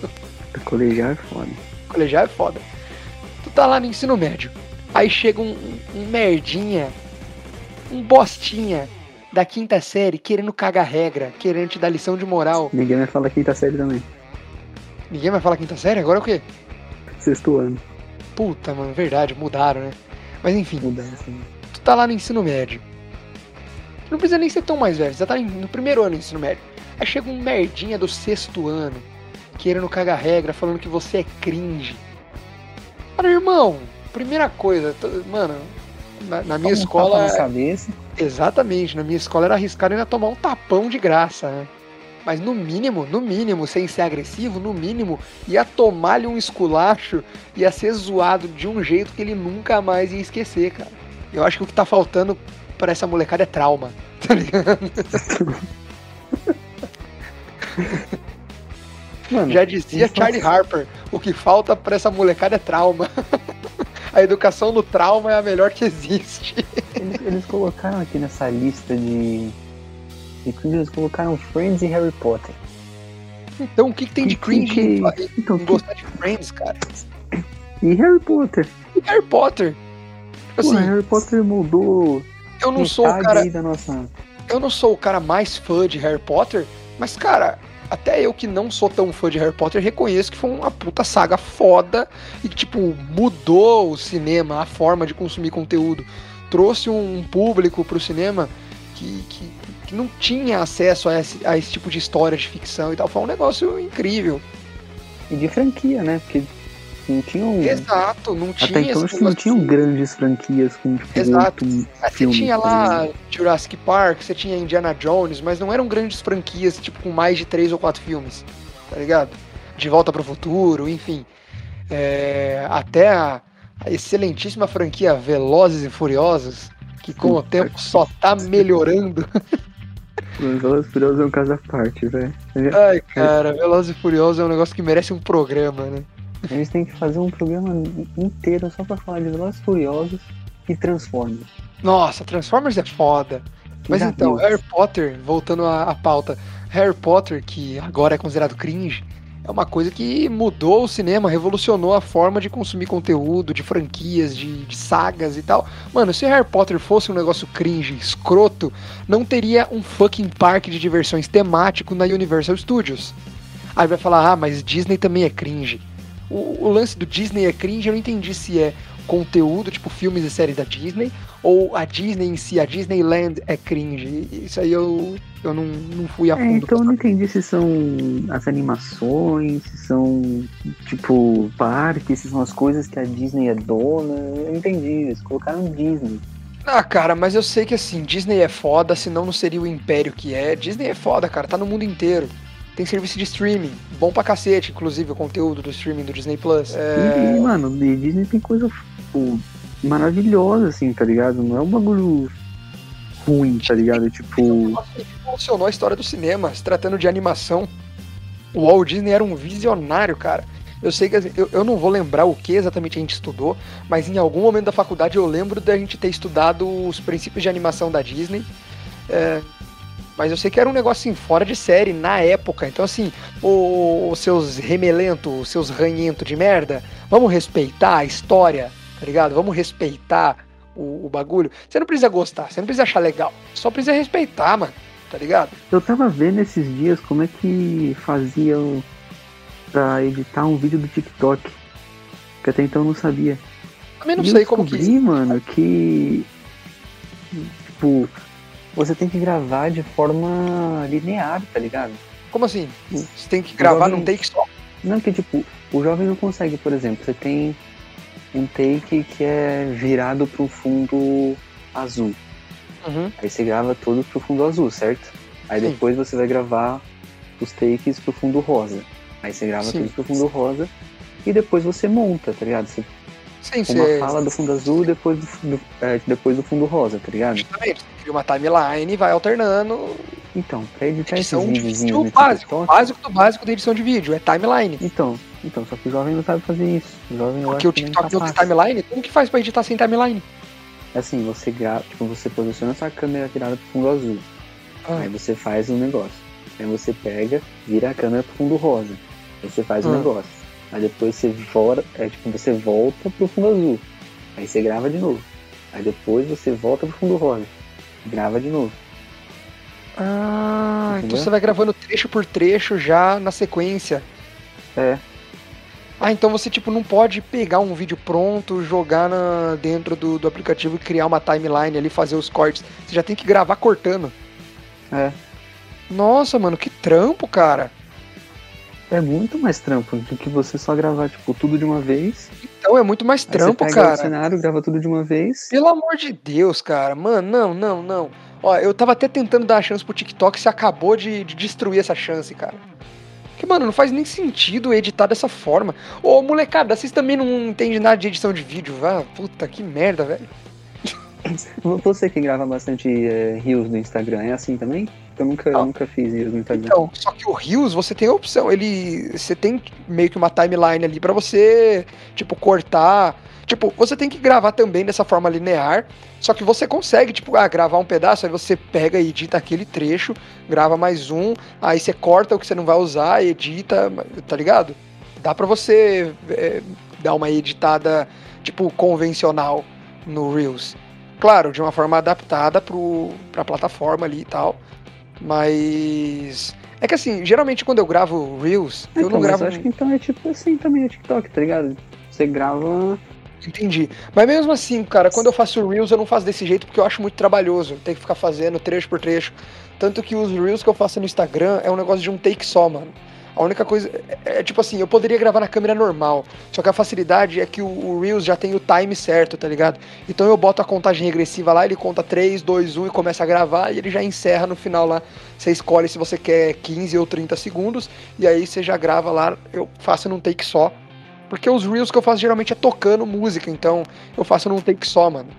A: Colegial é foda.
B: Colegial é foda. Tu tá lá no ensino médio. Aí chega um, um, um merdinha, um bostinha da quinta série querendo cagar regra, querendo te dar lição de moral.
A: Ninguém vai falar quinta série também.
B: Ninguém vai falar quinta série? Agora é o quê?
A: Sexto ano.
B: Puta, mano, verdade, mudaram, né? Mas enfim,
A: Mudança. assim.
B: tu tá lá no ensino médio. Não precisa nem ser tão mais velho, você já tá no primeiro ano do ensino médio. Aí chega um merdinha do sexto ano, querendo cagar regra, falando que você é cringe. Cara, irmão, primeira coisa, mano, na, na minha escola.
A: na cabeça.
B: Exatamente, na minha escola era arriscado ainda tomar um tapão de graça, né? Mas no mínimo, no mínimo, sem ser agressivo, no mínimo, ia tomar-lhe um esculacho, ia ser zoado de um jeito que ele nunca mais ia esquecer, cara. Eu acho que o que tá faltando pra essa molecada é trauma, <laughs> tá ligado?
A: Mano,
B: Já dizia Charlie Harper, o que falta pra essa molecada é trauma. <laughs> A educação no trauma é a melhor que existe.
A: Eles, eles colocaram aqui nessa lista de. Cringe, eles colocaram Friends e Harry Potter.
B: Então o que, que tem de
A: Que-
B: cringe
A: que-
B: em-
A: Então,
B: em gostar de Friends, cara?
A: e Harry Potter?
B: E Harry Potter.
A: Pô,
B: Assim,
A: Harry Potter mudou
B: eu não sou o cara
A: da nossa.
B: eu não sou o cara mais fã de Harry Potter, mas, cara, até eu que não sou tão fã de Harry Potter, reconheço que foi uma puta saga foda e que, tipo, mudou o cinema, a forma de consumir conteúdo. Trouxe um público pro cinema que, que, que não tinha acesso a esse, a esse tipo de história de ficção e tal. Foi um negócio incrível.
A: E de franquia, né? Porque não tinham.
B: Exato, não
A: Até
B: tinha
A: então acho que não tinham
B: de-
A: grandes franquias com tipo,
B: Exato. Você tinha lá? Jurassic Park, você tinha Indiana Jones, mas não eram grandes franquias, tipo, com mais de três ou quatro filmes, tá ligado? De Volta para o Futuro, enfim. É, até a, a excelentíssima franquia Velozes e Furiosos, que com o tempo
A: que
B: só tá melhorando. <laughs>
A: Os Velozes e Furiosos é um caso à parte, velho.
B: Ai, cara, Velozes e Furiosos é um negócio que merece um programa, né?
A: Eles têm que fazer um programa inteiro só pra falar de Velozes e Furiosos e Transformers.
B: Nossa, Transformers é foda. Mas então,
A: deu.
B: Harry Potter, voltando à, à pauta, Harry Potter, que agora é considerado cringe, é uma coisa que mudou o cinema, revolucionou a forma de consumir conteúdo, de franquias, de, de sagas e tal. Mano, se Harry Potter fosse um negócio cringe, escroto, não teria um fucking parque de diversões temático na Universal Studios. Aí vai falar, ah, mas Disney também é cringe. O, o lance do Disney é cringe, eu não entendi se é conteúdo, tipo filmes e séries da Disney, ou a Disney em si, a Disneyland é cringe. Isso aí eu, eu não, não fui a
A: É,
B: fundo.
A: então eu não entendi se são as animações, se são, tipo, parques, se são as coisas que a Disney é dona. Eu não entendi, eles colocaram Disney.
B: Ah, cara, mas eu sei que assim, Disney é foda, senão não seria o império que é. Disney é foda, cara, tá no mundo inteiro. Tem serviço de streaming, bom pra cacete, inclusive o conteúdo do streaming do Disney Plus. É,
A: e, mano, Disney tem coisa, tipo, maravilhosa, assim, tá ligado? Não é um bagulho ruim, tá ligado? Tipo,
B: revolucionou a história do cinema, se tratando de animação. O Walt Disney era um visionário, cara. Eu sei que assim, eu, eu não vou lembrar o que exatamente a gente estudou, mas em algum momento da faculdade eu lembro da gente ter estudado os princípios de animação da Disney. É, mas eu sei que era um negócio assim, fora de série na época. Então, assim, os seus remelentos, os seus ranhentos de merda, vamos respeitar a história, tá ligado? Vamos respeitar o, o bagulho. Você não precisa gostar, você não precisa achar legal, só precisa respeitar, mano, tá ligado?
A: eu tava vendo esses dias como é que faziam pra editar um vídeo do TikTok. Que até então eu não sabia.
B: Também não
A: E
B: sei
A: eu
B: como que.
A: descobri, mano, que. Tipo, você tem que gravar de forma linear, tá ligado?
B: Como assim? Você tem que gravar
A: jovem-
B: num take só.
A: Não, que tipo, o jovem não consegue, por exemplo, você tem um take que é virado pro fundo azul.
B: Uhum.
A: Aí você grava todos pro fundo azul, certo? Aí
B: Sim.
A: depois você vai gravar os takes pro fundo rosa. Aí você grava
B: Sim.
A: todos pro fundo rosa e depois você monta, tá ligado? Você
B: Sim,
A: uma
B: você.
A: fala do fundo azul e depois do, do- é, depois do fundo rosa, tá ligado?
B: Justamente, você cria uma timeline e vai alternando.
A: Então, pra editar esses
B: Edição de
A: videozinhos
B: vídeo
A: no
B: básico.
A: TikTok.
B: Básico do básico da edição de vídeo, é timeline.
A: Então, então, só que o jovem não sabe fazer isso. O jovem
B: Porque o
A: nem
B: TikTok não tem timeline, como que faz pra editar sem timeline?
A: Assim, você grava, tipo, você posiciona sua câmera virada pro fundo azul.
B: Ah.
A: Aí você faz um negócio. Aí você pega, vira a câmera pro fundo rosa. Aí você faz o
B: Ah.
A: negócio. Aí depois você volta, é tipo, você volta pro fundo azul. Aí você grava de novo. Aí depois você volta pro fundo rosa. Grava de novo.
B: Ah, então
A: Entendeu?
B: você vai gravando trecho por trecho já na sequência.
A: É.
B: Ah, então você tipo não pode pegar um vídeo pronto, jogar na, dentro do, do aplicativo e criar uma timeline ali, fazer os cortes. Você já tem que gravar cortando.
A: É.
B: Nossa, mano, que trampo, cara.
A: É muito mais trampo do que você só gravar, tipo, tudo de uma vez.
B: Então é muito mais trampo,
A: você pega o
B: cara.
A: cenário, grava tudo de uma vez.
B: Pelo amor de Deus, cara. Mano, não, não, não. Ó, eu tava até tentando dar a chance pro TikTok, você acabou de, de destruir essa chance, cara. Que, mano, não faz nem sentido editar dessa forma. Ô, molecada, vocês também não entendem nada de edição de vídeo, vá? Puta, que merda, velho.
A: Você que grava bastante é, reels no Instagram, é assim também? Eu nunca,
B: Não.
A: nunca fiz reels no Instagram.
B: Então, só que o Reels, você tem a opção, ele... Você tem meio que uma timeline ali pra você, tipo, cortar... Tipo, você tem que gravar também dessa forma linear, só que você consegue, tipo, ah, gravar um pedaço, aí você pega e edita aquele trecho, grava mais um, aí você corta o que você não vai usar, edita, tá ligado? Dá pra você é, dar uma editada, tipo, convencional no Reels. Claro, de uma forma adaptada pro, pra plataforma ali e tal. Mas. É que assim, geralmente quando eu gravo Reels, eu
A: Então,
B: não
A: mas
B: gravo.
A: eu acho que então é tipo assim também o TikTok, tá ligado? Você grava.
B: Entendi. Mas mesmo assim, cara, quando eu faço Reels, eu não faço desse jeito porque eu acho muito trabalhoso. Tem que ficar fazendo trecho por trecho. Tanto que os Reels que eu faço no Instagram é um negócio de um take só, mano. A única coisa. É, é tipo assim, eu poderia gravar na câmera normal. Só que a facilidade é que o, o Reels já tem o time certo, tá ligado? Então eu boto a contagem regressiva lá, ele conta 3, 2, 1 e começa a gravar e ele já encerra no final lá. Você escolhe se você quer 15 ou 30 segundos. E aí você já grava lá, eu faço num take só. Porque os Reels que eu faço geralmente é tocando música, então eu faço num take só, mano.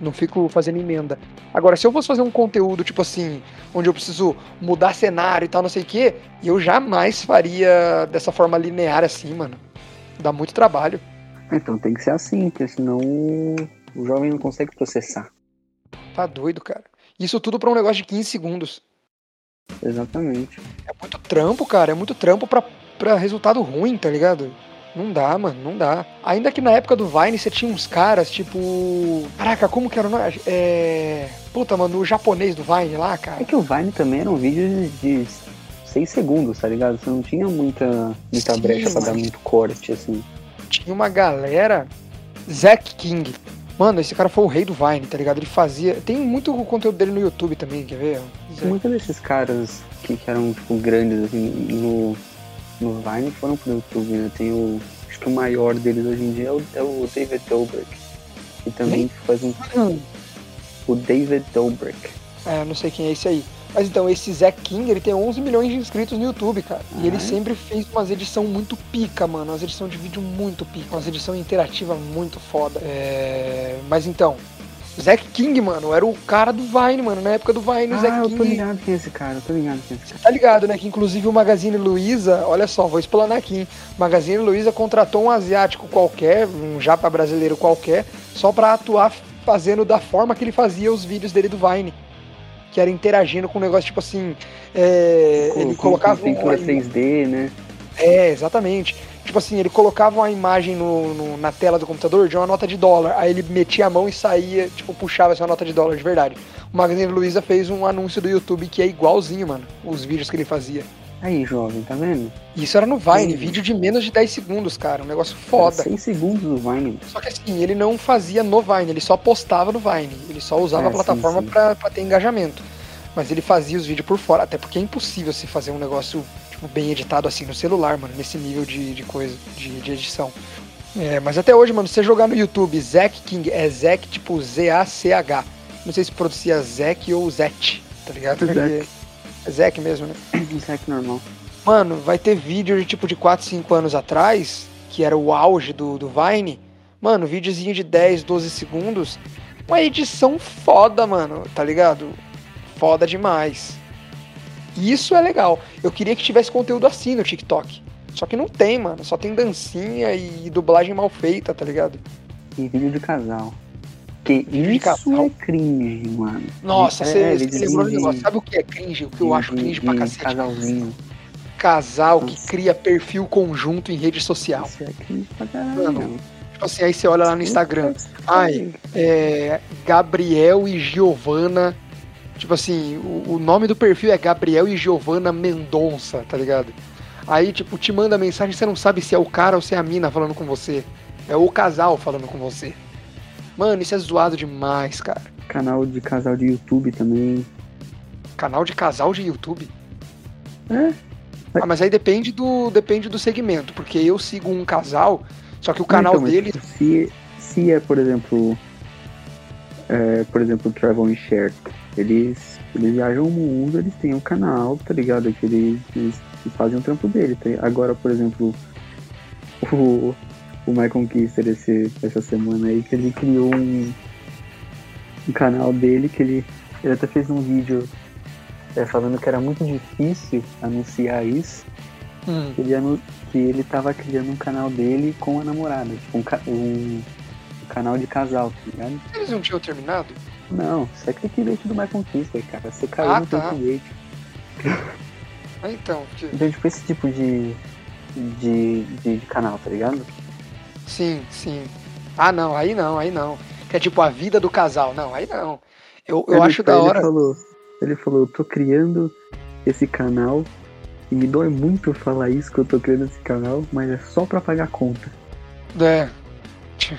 B: Não fico fazendo emenda. Agora, se eu fosse fazer um conteúdo, tipo assim, onde eu preciso mudar cenário e tal, não sei o quê, eu jamais faria dessa forma linear assim, mano. Dá muito trabalho.
A: Então tem que ser assim, porque senão o jovem não consegue processar.
B: Tá doido, cara. Isso tudo pra um negócio de 15 segundos.
A: Exatamente.
B: É muito trampo, cara. É muito trampo pra, pra resultado ruim, tá ligado? Não dá, mano, não dá. Ainda que na época do Vine você tinha uns caras, tipo. Caraca, como que era o nome? É. Puta, mano, o japonês do Vine lá, cara.
A: É que o Vine também era um vídeo de 6 segundos, tá ligado? Você não tinha muita, muita
B: Sim,
A: brecha pra
B: mano.
A: dar muito corte, assim.
B: Tinha uma galera. Zack King. Mano, esse cara foi o rei do Vine, tá ligado? Ele fazia. Tem muito conteúdo dele no YouTube também, quer ver?
A: Muitos desses caras que, que eram, tipo, grandes, assim, no, no Vine foram pro YouTube, né? Tem o... Acho que o maior deles hoje em dia é o, é o David Dobrik. Que também faz um... O David Dobrik.
B: É, não sei quem é esse aí. Mas então, esse Zack King, ele tem 11 milhões de inscritos no YouTube, cara. E ele
A: Ah, é?
B: sempre fez umas edição muito pica, mano. Umas edição de vídeo muito pica. Umas edição interativa muito foda. É... Mas então, Zack King, mano, era o cara do Vine, mano. Na época do Vine, o
A: Ah,
B: Zack
A: eu
B: King...
A: tô ligado quem é esse cara, eu tô ligado quem é esse cara.
B: Tá ligado, né? Que inclusive o Magazine Luiza, olha só, vou explanar aqui. hein? Magazine Luiza contratou um asiático qualquer, um japa brasileiro qualquer, só pra atuar fazendo da forma que ele fazia os vídeos dele do Vine. Que era interagindo com um negócio tipo assim. é,
A: Com-
B: ele colocava.
A: com pintura
B: uma-
A: 3D, né?
B: é, exatamente. Tipo assim, ele colocava uma imagem no, no- na tela do computador de uma nota de dólar. Aí ele metia a mão e saía, tipo, puxava essa nota de dólar de verdade. O Magazine Luiza fez um anúncio do YouTube que é igualzinho, mano. Os vídeos que ele fazia.
A: Aí, jovem, tá vendo?
B: Isso era no Vine,
A: Sim.
B: vídeo de menos de 10 segundos, cara. Um negócio foda.
A: 6 segundos do Vine.
B: Só que assim, ele não fazia no Vine, ele só postava no Vine. Ele só usava
A: É,
B: a plataforma pra ter engajamento. Mas ele fazia os vídeos por fora, até porque é impossível se fazer um negócio tipo, bem editado assim no celular, mano, nesse nível de, de coisa, de, de edição. É, mas até hoje, mano, se você jogar no YouTube Zack King, é Zack tipo Z-A-C-H. Não sei se pronuncia Zack ou Zet, tá ligado?
A: Zack.
B: É Zack mesmo, né? <coughs>
A: Zack normal.
B: Mano, vai ter vídeo de tipo de 4, 5 anos atrás, que era o auge do, do Vine. Mano, videozinho de 10, 12 segundos. Uma edição foda, mano, tá ligado? Foda demais. Isso é legal. Eu queria que tivesse conteúdo assim no TikTok. Só que não tem, mano. Só tem dancinha e dublagem mal feita, tá ligado?
A: E vídeo de casal. Que
B: Vídeo de
A: isso
B: casal.
A: é cringe, mano.
B: Nossa,
A: É,
B: você
A: videozinho
B: lembrou do
A: de-
B: negócio. Sabe o que é cringe? O que eu acho cringe pra cacete?
A: Casalzinho.
B: casal que cria perfil conjunto em rede social.
A: Isso é cringe pra caralho.
B: Mano, Tipo assim, aí você olha lá no Instagram. Ai, é, Gabriel e Giovana. Tipo assim, o, o nome do perfil é Gabriel e Giovana Mendonça, tá ligado? Aí, tipo, te manda mensagem, você não sabe se é o cara ou se é a mina falando com você. É o casal falando com você. Mano, isso é zoado demais, cara.
A: Canal de casal de YouTube também.
B: Canal de casal de YouTube.
A: É.
B: Ah, mas aí depende do, depende do segmento, porque eu sigo um casal, só que o canal
A: Então,
B: dele.
A: Se, se é, por exemplo. É, por exemplo, o Travel and Share. Eles, eles viajam o mundo, eles têm um canal, tá ligado? Que eles, eles fazem o trampo dele. tá? Agora, por exemplo, <laughs> o, o My Conquister esse, essa semana aí, que ele criou um, um canal dele que ele, ele até fez um vídeo é, falando que era muito difícil anunciar isso.
B: Hum,
A: que ele, anu- que ele tava criando um canal dele com a namorada, tipo um, ca- um- um canal de casal, tá ligado?
B: eles não tinham terminado?
A: Não, isso é clickbait do My Conquista, cara. Você caiu
B: Ah,
A: no
B: tá.
A: clickbait. <laughs>
B: Ah, então. porque-
A: Então, tipo, esse tipo de, de, de, de canal, tá ligado?
B: Sim, sim. Ah, não, aí não, aí não. Que é tipo a vida do casal. Não, aí não. Eu, eu
A: Ele-
B: acho da
A: ele
B: hora.
A: Falou, ele falou, eu tô criando esse canal e me dói muito falar isso que eu tô criando esse canal, mas é só pra pagar conta.
B: É. <laughs>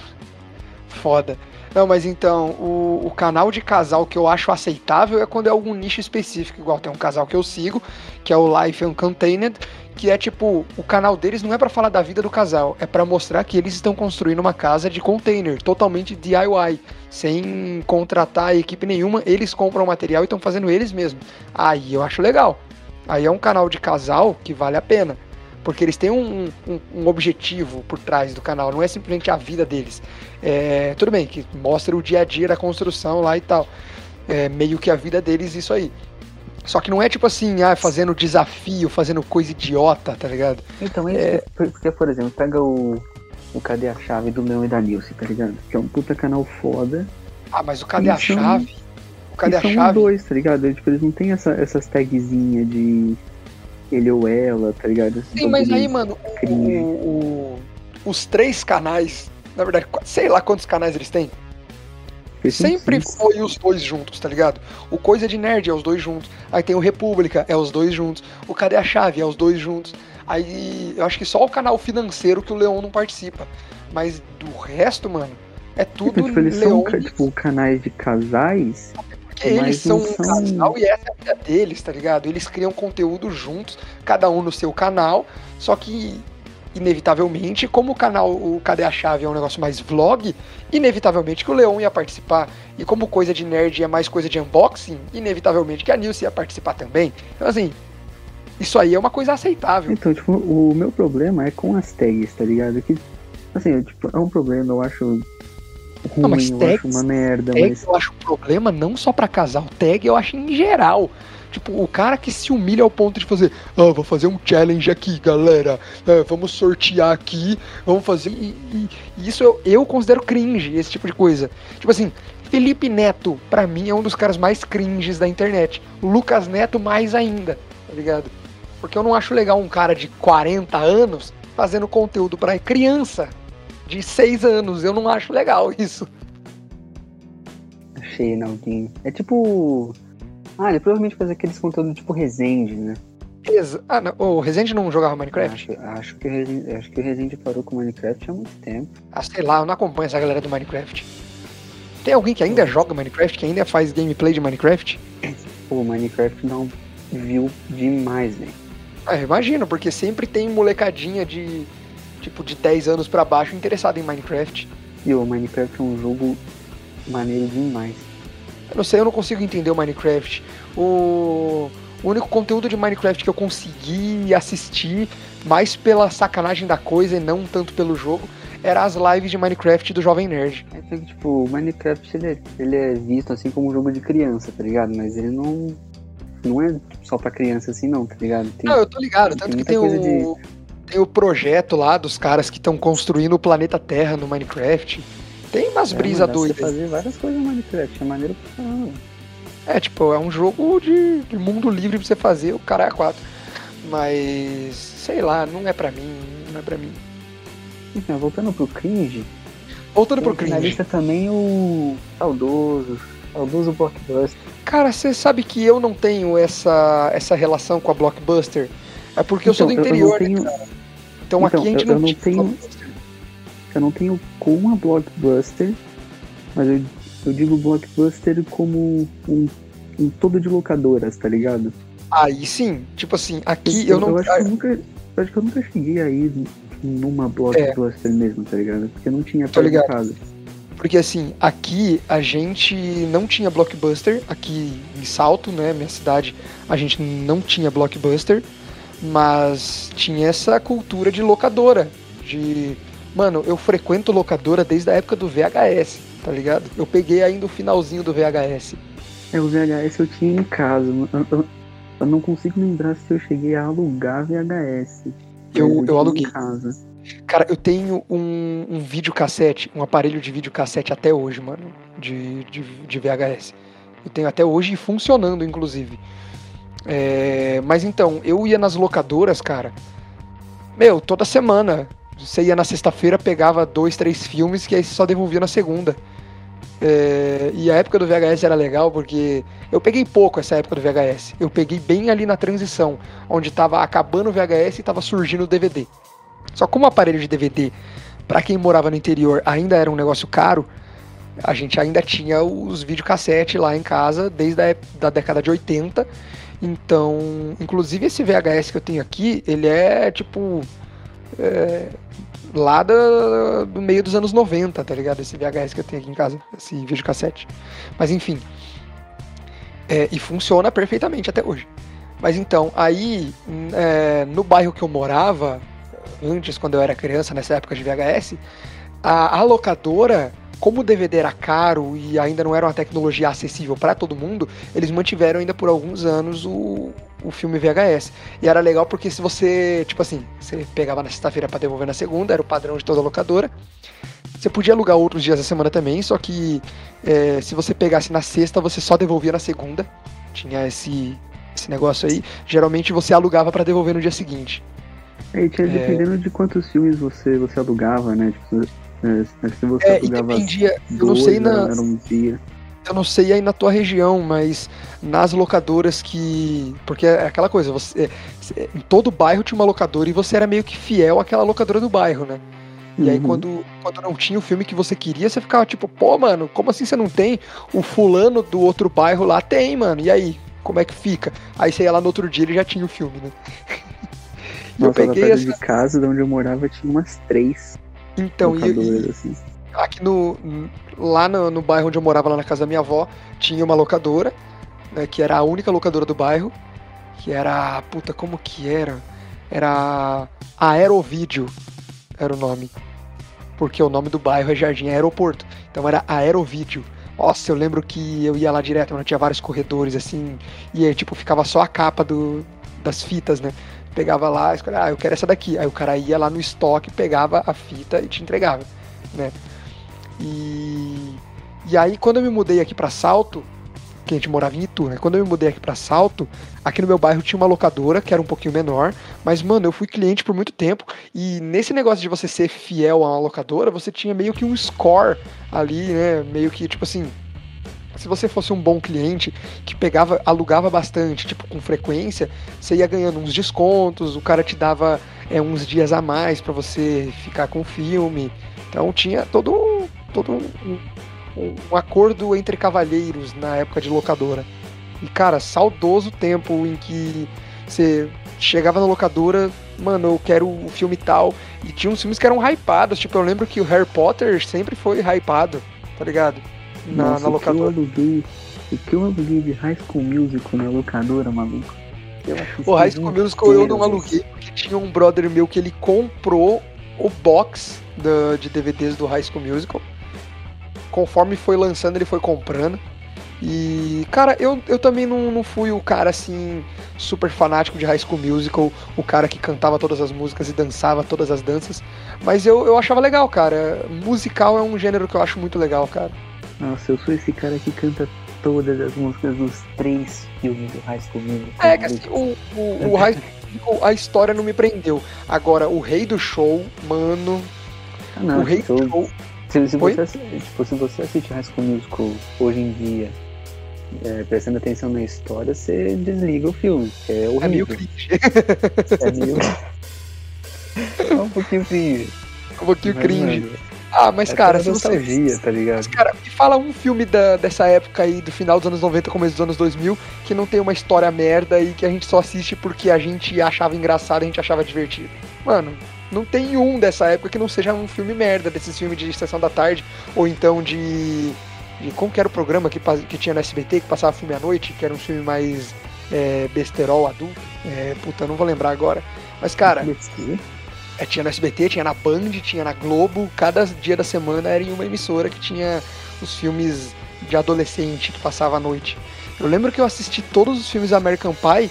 B: Foda. Não, mas então, o, o canal de casal que eu acho aceitável é quando é algum nicho específico, igual tem um casal que eu sigo, que é o Life Uncontained, que é tipo, o canal deles não é pra falar da vida do casal, é pra mostrar que eles estão construindo uma casa de container, totalmente DIY, sem contratar equipe nenhuma, eles compram o material e estão fazendo eles mesmos. Aí eu acho legal. Aí é um canal de casal que vale a pena. Porque eles têm um, um, um objetivo por trás do canal, não é simplesmente a vida deles. É, tudo bem, que mostra o dia a dia da construção lá e tal. É meio que a vida deles, isso aí. Só que não é tipo assim, ah, fazendo desafio, fazendo coisa idiota, tá ligado?
A: Então é que- porque, por exemplo, pega o, o Cadê a Chave do Leão e da Nilce, tá ligado? Que é um puta canal foda.
B: Ah, mas o cadê a
A: é um-
B: chave? O cadê a
A: são
B: chave?
A: dois, tá ligado? Eles, tipo, eles não tem essa, essas tagzinhas de ele ou ela, tá ligado?
B: Sim, mas aí, mano, o- o- os três canais, na verdade, sei lá quantos canais eles têm,
A: são
B: Sempre foi os dois juntos, tá ligado? O Coisa de Nerd é os dois juntos. Aí tem o República, é os dois juntos. O Cadê a Chave é os dois juntos. Aí eu acho que só o canal financeiro que o Leon não participa. Mas do resto, mano, é tudo
A: Então, tipo, eles
B: Leon.
A: são tipo, canais de casais.
B: Porque eles são um casal e essa é a vida deles, tá ligado? Eles criam conteúdo juntos, cada um no seu canal. Só que, inevitavelmente, como o canal o Cadê a Chave é um negócio mais vlog, inevitavelmente que o Leon ia participar. E como coisa de nerd é mais coisa de unboxing, inevitavelmente que a Nilce ia participar também. Então, assim, isso aí é uma coisa aceitável.
A: Então, tipo, o meu problema é com as tags, tá ligado? Que, assim, tipo, é um problema, eu acho ruim,
B: Não, mas
A: eu
B: tags-
A: acho uma merda,
B: Tag
A: mas.
B: eu acho um problema não só pra casal, tag eu acho em geral. Tipo, o cara que se humilha ao ponto de fazer, ah, vou fazer um challenge aqui, galera. É, vamos sortear aqui, vamos fazer. E, e- e isso eu, eu considero cringe, esse tipo de coisa. Tipo assim, Felipe Neto, pra mim, é um dos caras mais cringes da internet. Lucas Neto, mais ainda, tá ligado? Porque eu não acho legal um cara de 40 anos fazendo conteúdo pra criança de 6 anos. Eu não acho legal isso.
A: Achei, Naldinho. É tipo. Ah, ele provavelmente faz aqueles conteúdos tipo Resende, né?
B: Exa- Ah, não. O Rezende não jogava Minecraft?
A: Acho, acho, que o Resende, acho que o Resende parou com Minecraft há muito tempo.
B: Ah, sei lá, eu não acompanho essa galera do Minecraft. Tem alguém que ainda joga Minecraft, que ainda faz gameplay de Minecraft?
A: Pô, Minecraft dá um view demais, velho.
B: Ah, imagino, porque sempre tem molecadinha de tipo de 10 anos pra baixo interessada em Minecraft.
A: E o Minecraft é um jogo maneiro demais.
B: Eu não sei, eu não consigo entender o Minecraft. O, o único conteúdo de Minecraft que eu consegui assistir, mais pela sacanagem da coisa e não tanto pelo jogo, era as lives de Minecraft do Jovem Nerd.
A: É que, tipo, o Minecraft ele é, ele é visto assim como um jogo de criança, tá ligado? Mas ele não. Não é só pra criança assim, não, tá ligado? Tem,
B: Não, eu tô ligado,
A: tem
B: tanto que tem
A: coisa
B: o, tem o projeto lá dos caras que estão construindo o planeta Terra no Minecraft. Tem umas
A: é,
B: brisas doidas.
A: você fazer várias coisas no Minecraft, é maneiro pra caramba.
B: É, tipo, é um jogo de, de mundo livre pra você fazer, o cara é a quatro. Mas, sei lá, não é pra mim, não é pra mim.
A: Então, voltando pro cringe.
B: Voltando pro cringe.
A: Na lista também o saudoso, saudoso Blockbuster.
B: Cara, você sabe que eu não tenho essa, essa relação com a Blockbuster? É porque eu sou do
A: Então, eu- eu
B: interior,
A: não tenho-
B: né, cara? Então,
A: Então,
B: aqui a gente
A: eu-
B: não,
A: eu não tenho-. Eu não tenho com a Blockbuster, mas eu, eu digo Blockbuster como um, um todo de locadoras, tá ligado?
B: Aí sim, tipo assim, aqui eu, não.
A: acho que eu nunca. Eu acho que eu nunca cheguei aí numa Blockbuster mesmo, tá ligado? Porque não tinha perto de casa.
B: Porque assim, aqui a gente não tinha blockbuster, aqui em Salto, né, minha cidade, a gente não tinha blockbuster, mas tinha essa cultura de locadora, de mano, eu frequento locadora desde a época do VHS, tá ligado? Eu peguei ainda o finalzinho do VHS.
A: É, o VHS eu tinha em casa. Eu, eu- eu não consigo lembrar se eu cheguei a alugar VHS.
B: Eu- eu
A: tinha
B: aluguei.
A: Em casa.
B: Cara, eu tenho um, um videocassete, um aparelho de videocassete até hoje, mano, de, de, de VHS. Eu tenho até hoje funcionando, inclusive. É, mas então, eu ia nas locadoras, cara. Meu, toda semana. Você ia na sexta-feira, pegava dois, três filmes que aí você só devolvia na segunda. É, e a época do VHS era legal porque eu peguei pouco essa época do VHS. Eu peguei bem ali na transição, onde tava acabando o VHS e tava surgindo o DVD. Só como o aparelho de DVD, pra quem morava no interior, ainda era um negócio caro, a gente ainda tinha os videocassete lá em casa desde a da década de 80. Então, inclusive esse VHS que eu tenho aqui, ele é tipo é, lá da- do meio dos anos 90, tá ligado? Esse VHS que eu tenho aqui em casa, esse videocassete. Mas enfim. É, e funciona perfeitamente até hoje. Mas então, aí, é, no bairro que eu morava, antes, quando eu era criança, nessa época de VHS, a, a locadora, como o DVD era caro e ainda não era uma tecnologia acessível para todo mundo, eles mantiveram ainda por alguns anos o, o filme VHS. E era legal porque se você, tipo assim, você pegava na sexta-feira para devolver na segunda, era o padrão de toda locadora. Você podia alugar outros dias da semana também, só que é, se você pegasse na sexta, você só devolvia na segunda. Tinha esse, esse negócio aí. Geralmente você alugava para devolver no dia seguinte.
A: Aí tinha
B: É.
A: dependendo de quantos filmes você, você alugava, né? Tipo, é, se você
B: É,
A: alugava
B: dependia, eu não
A: dois,
B: sei na,
A: era um dia.
B: eu não sei aí na tua região, mas nas locadoras que. Porque é aquela coisa, você, é, em todo bairro tinha uma locadora e você era meio que fiel àquela locadora do bairro, né? E aí
A: Uhum.
B: quando, quando não tinha o filme que você queria, você ficava tipo, pô, mano, como assim você não tem? O fulano do outro bairro lá tem, mano. E aí? Como é que fica? Aí você ia lá no outro dia ele já tinha o filme, né? <laughs> Eu
A: Nossa, lá
B: peguei essa.
A: de casa, de onde eu morava, tinha umas três
B: Então, e, e,
A: assim.
B: aqui no lá no, no bairro onde eu morava lá na casa da minha avó tinha uma locadora né, que era a única locadora do bairro que era puta como que era? Era Aerovídeo era o nome. Porque o nome do bairro é Jardim Aeroporto. Então era Aerovídeo. Nossa eu lembro que eu ia lá direto mano, tinha vários corredores assim e aí tipo ficava só a capa do, das fitas né pegava lá escolhia, ah eu quero essa daqui aí o cara ia lá no estoque pegava a fita e te entregava né e, e aí, quando eu me mudei aqui pra Salto, que a gente morava em Itu, né? Quando eu me mudei aqui pra Salto, aqui no meu bairro tinha uma locadora que era um pouquinho menor, mas, mano, eu fui cliente por muito tempo. E nesse negócio de você ser fiel a uma locadora, você tinha meio que um score ali, né? Meio que, tipo assim. Se você fosse um bom cliente que pegava, alugava bastante, tipo, com frequência, você ia ganhando uns descontos, o cara te dava é, uns dias a mais pra você ficar com o filme. Então tinha todo, um- todo um, um- um acordo entre cavalheiros na época de locadora. E, cara, saudoso tempo em que você chegava na locadora, mano, eu quero o filme tal. E tinha uns filmes que eram hypados. Tipo, eu lembro que o Harry Potter sempre foi hypado, tá ligado? Na,
A: Nossa,
B: na
A: o que eu
B: locadora.
A: aluguei, o que eu aluguei de High School Musical na locadora, maluco. Eu
B: O High School Musical eu não aluguei, porque tinha um brother meu que ele comprou o box da- de DVDs do High School Musical. Conforme foi lançando, ele foi comprando. E, cara, eu, eu também não, não fui o cara assim, super fanático de High School Musical, o cara que cantava todas as músicas e dançava todas as danças. Mas eu, eu achava legal, cara. Musical é um gênero que eu acho muito legal, cara.
A: Nossa, eu sou esse cara que canta todas as músicas dos três filmes do High School Musical.
B: É que assim, o, o, o, <laughs> High, Michael, a história não me prendeu. Agora, o Rei do Show, mano.
A: Ah, não,
B: o Rei do Show.
A: se, se você, tipo, se você assiste High School Musical hoje em dia, é, prestando atenção na história, você desliga o filme, que é
B: É meio cringe. <laughs>
A: É meio... <laughs> é um pouquinho cringe.
B: um pouquinho
A: Mas,
B: cringe.
A: mano,
B: Ah, mas
A: é
B: cara, se você.
A: nostalgia, tá ligado?
B: Mas, cara, me fala um filme da, dessa época aí, do final dos anos 90, começo dos anos 2000, que não tem uma história merda e que a gente só assiste porque a gente achava engraçado, a gente achava divertido. Mano, não tem um dessa época que não seja um filme merda, desses filmes de Sessão da Tarde, ou então de. de como que era o programa que, que tinha no SBT, que passava filme à noite, que era um filme mais é, besterol adulto. É, puta, não vou lembrar agora. Mas, cara, é, tinha no SBT, tinha na Band, tinha na Globo. Cada dia da semana era em uma emissora que tinha os filmes de adolescente que passava à noite. Eu lembro que eu assisti todos os filmes American Pie,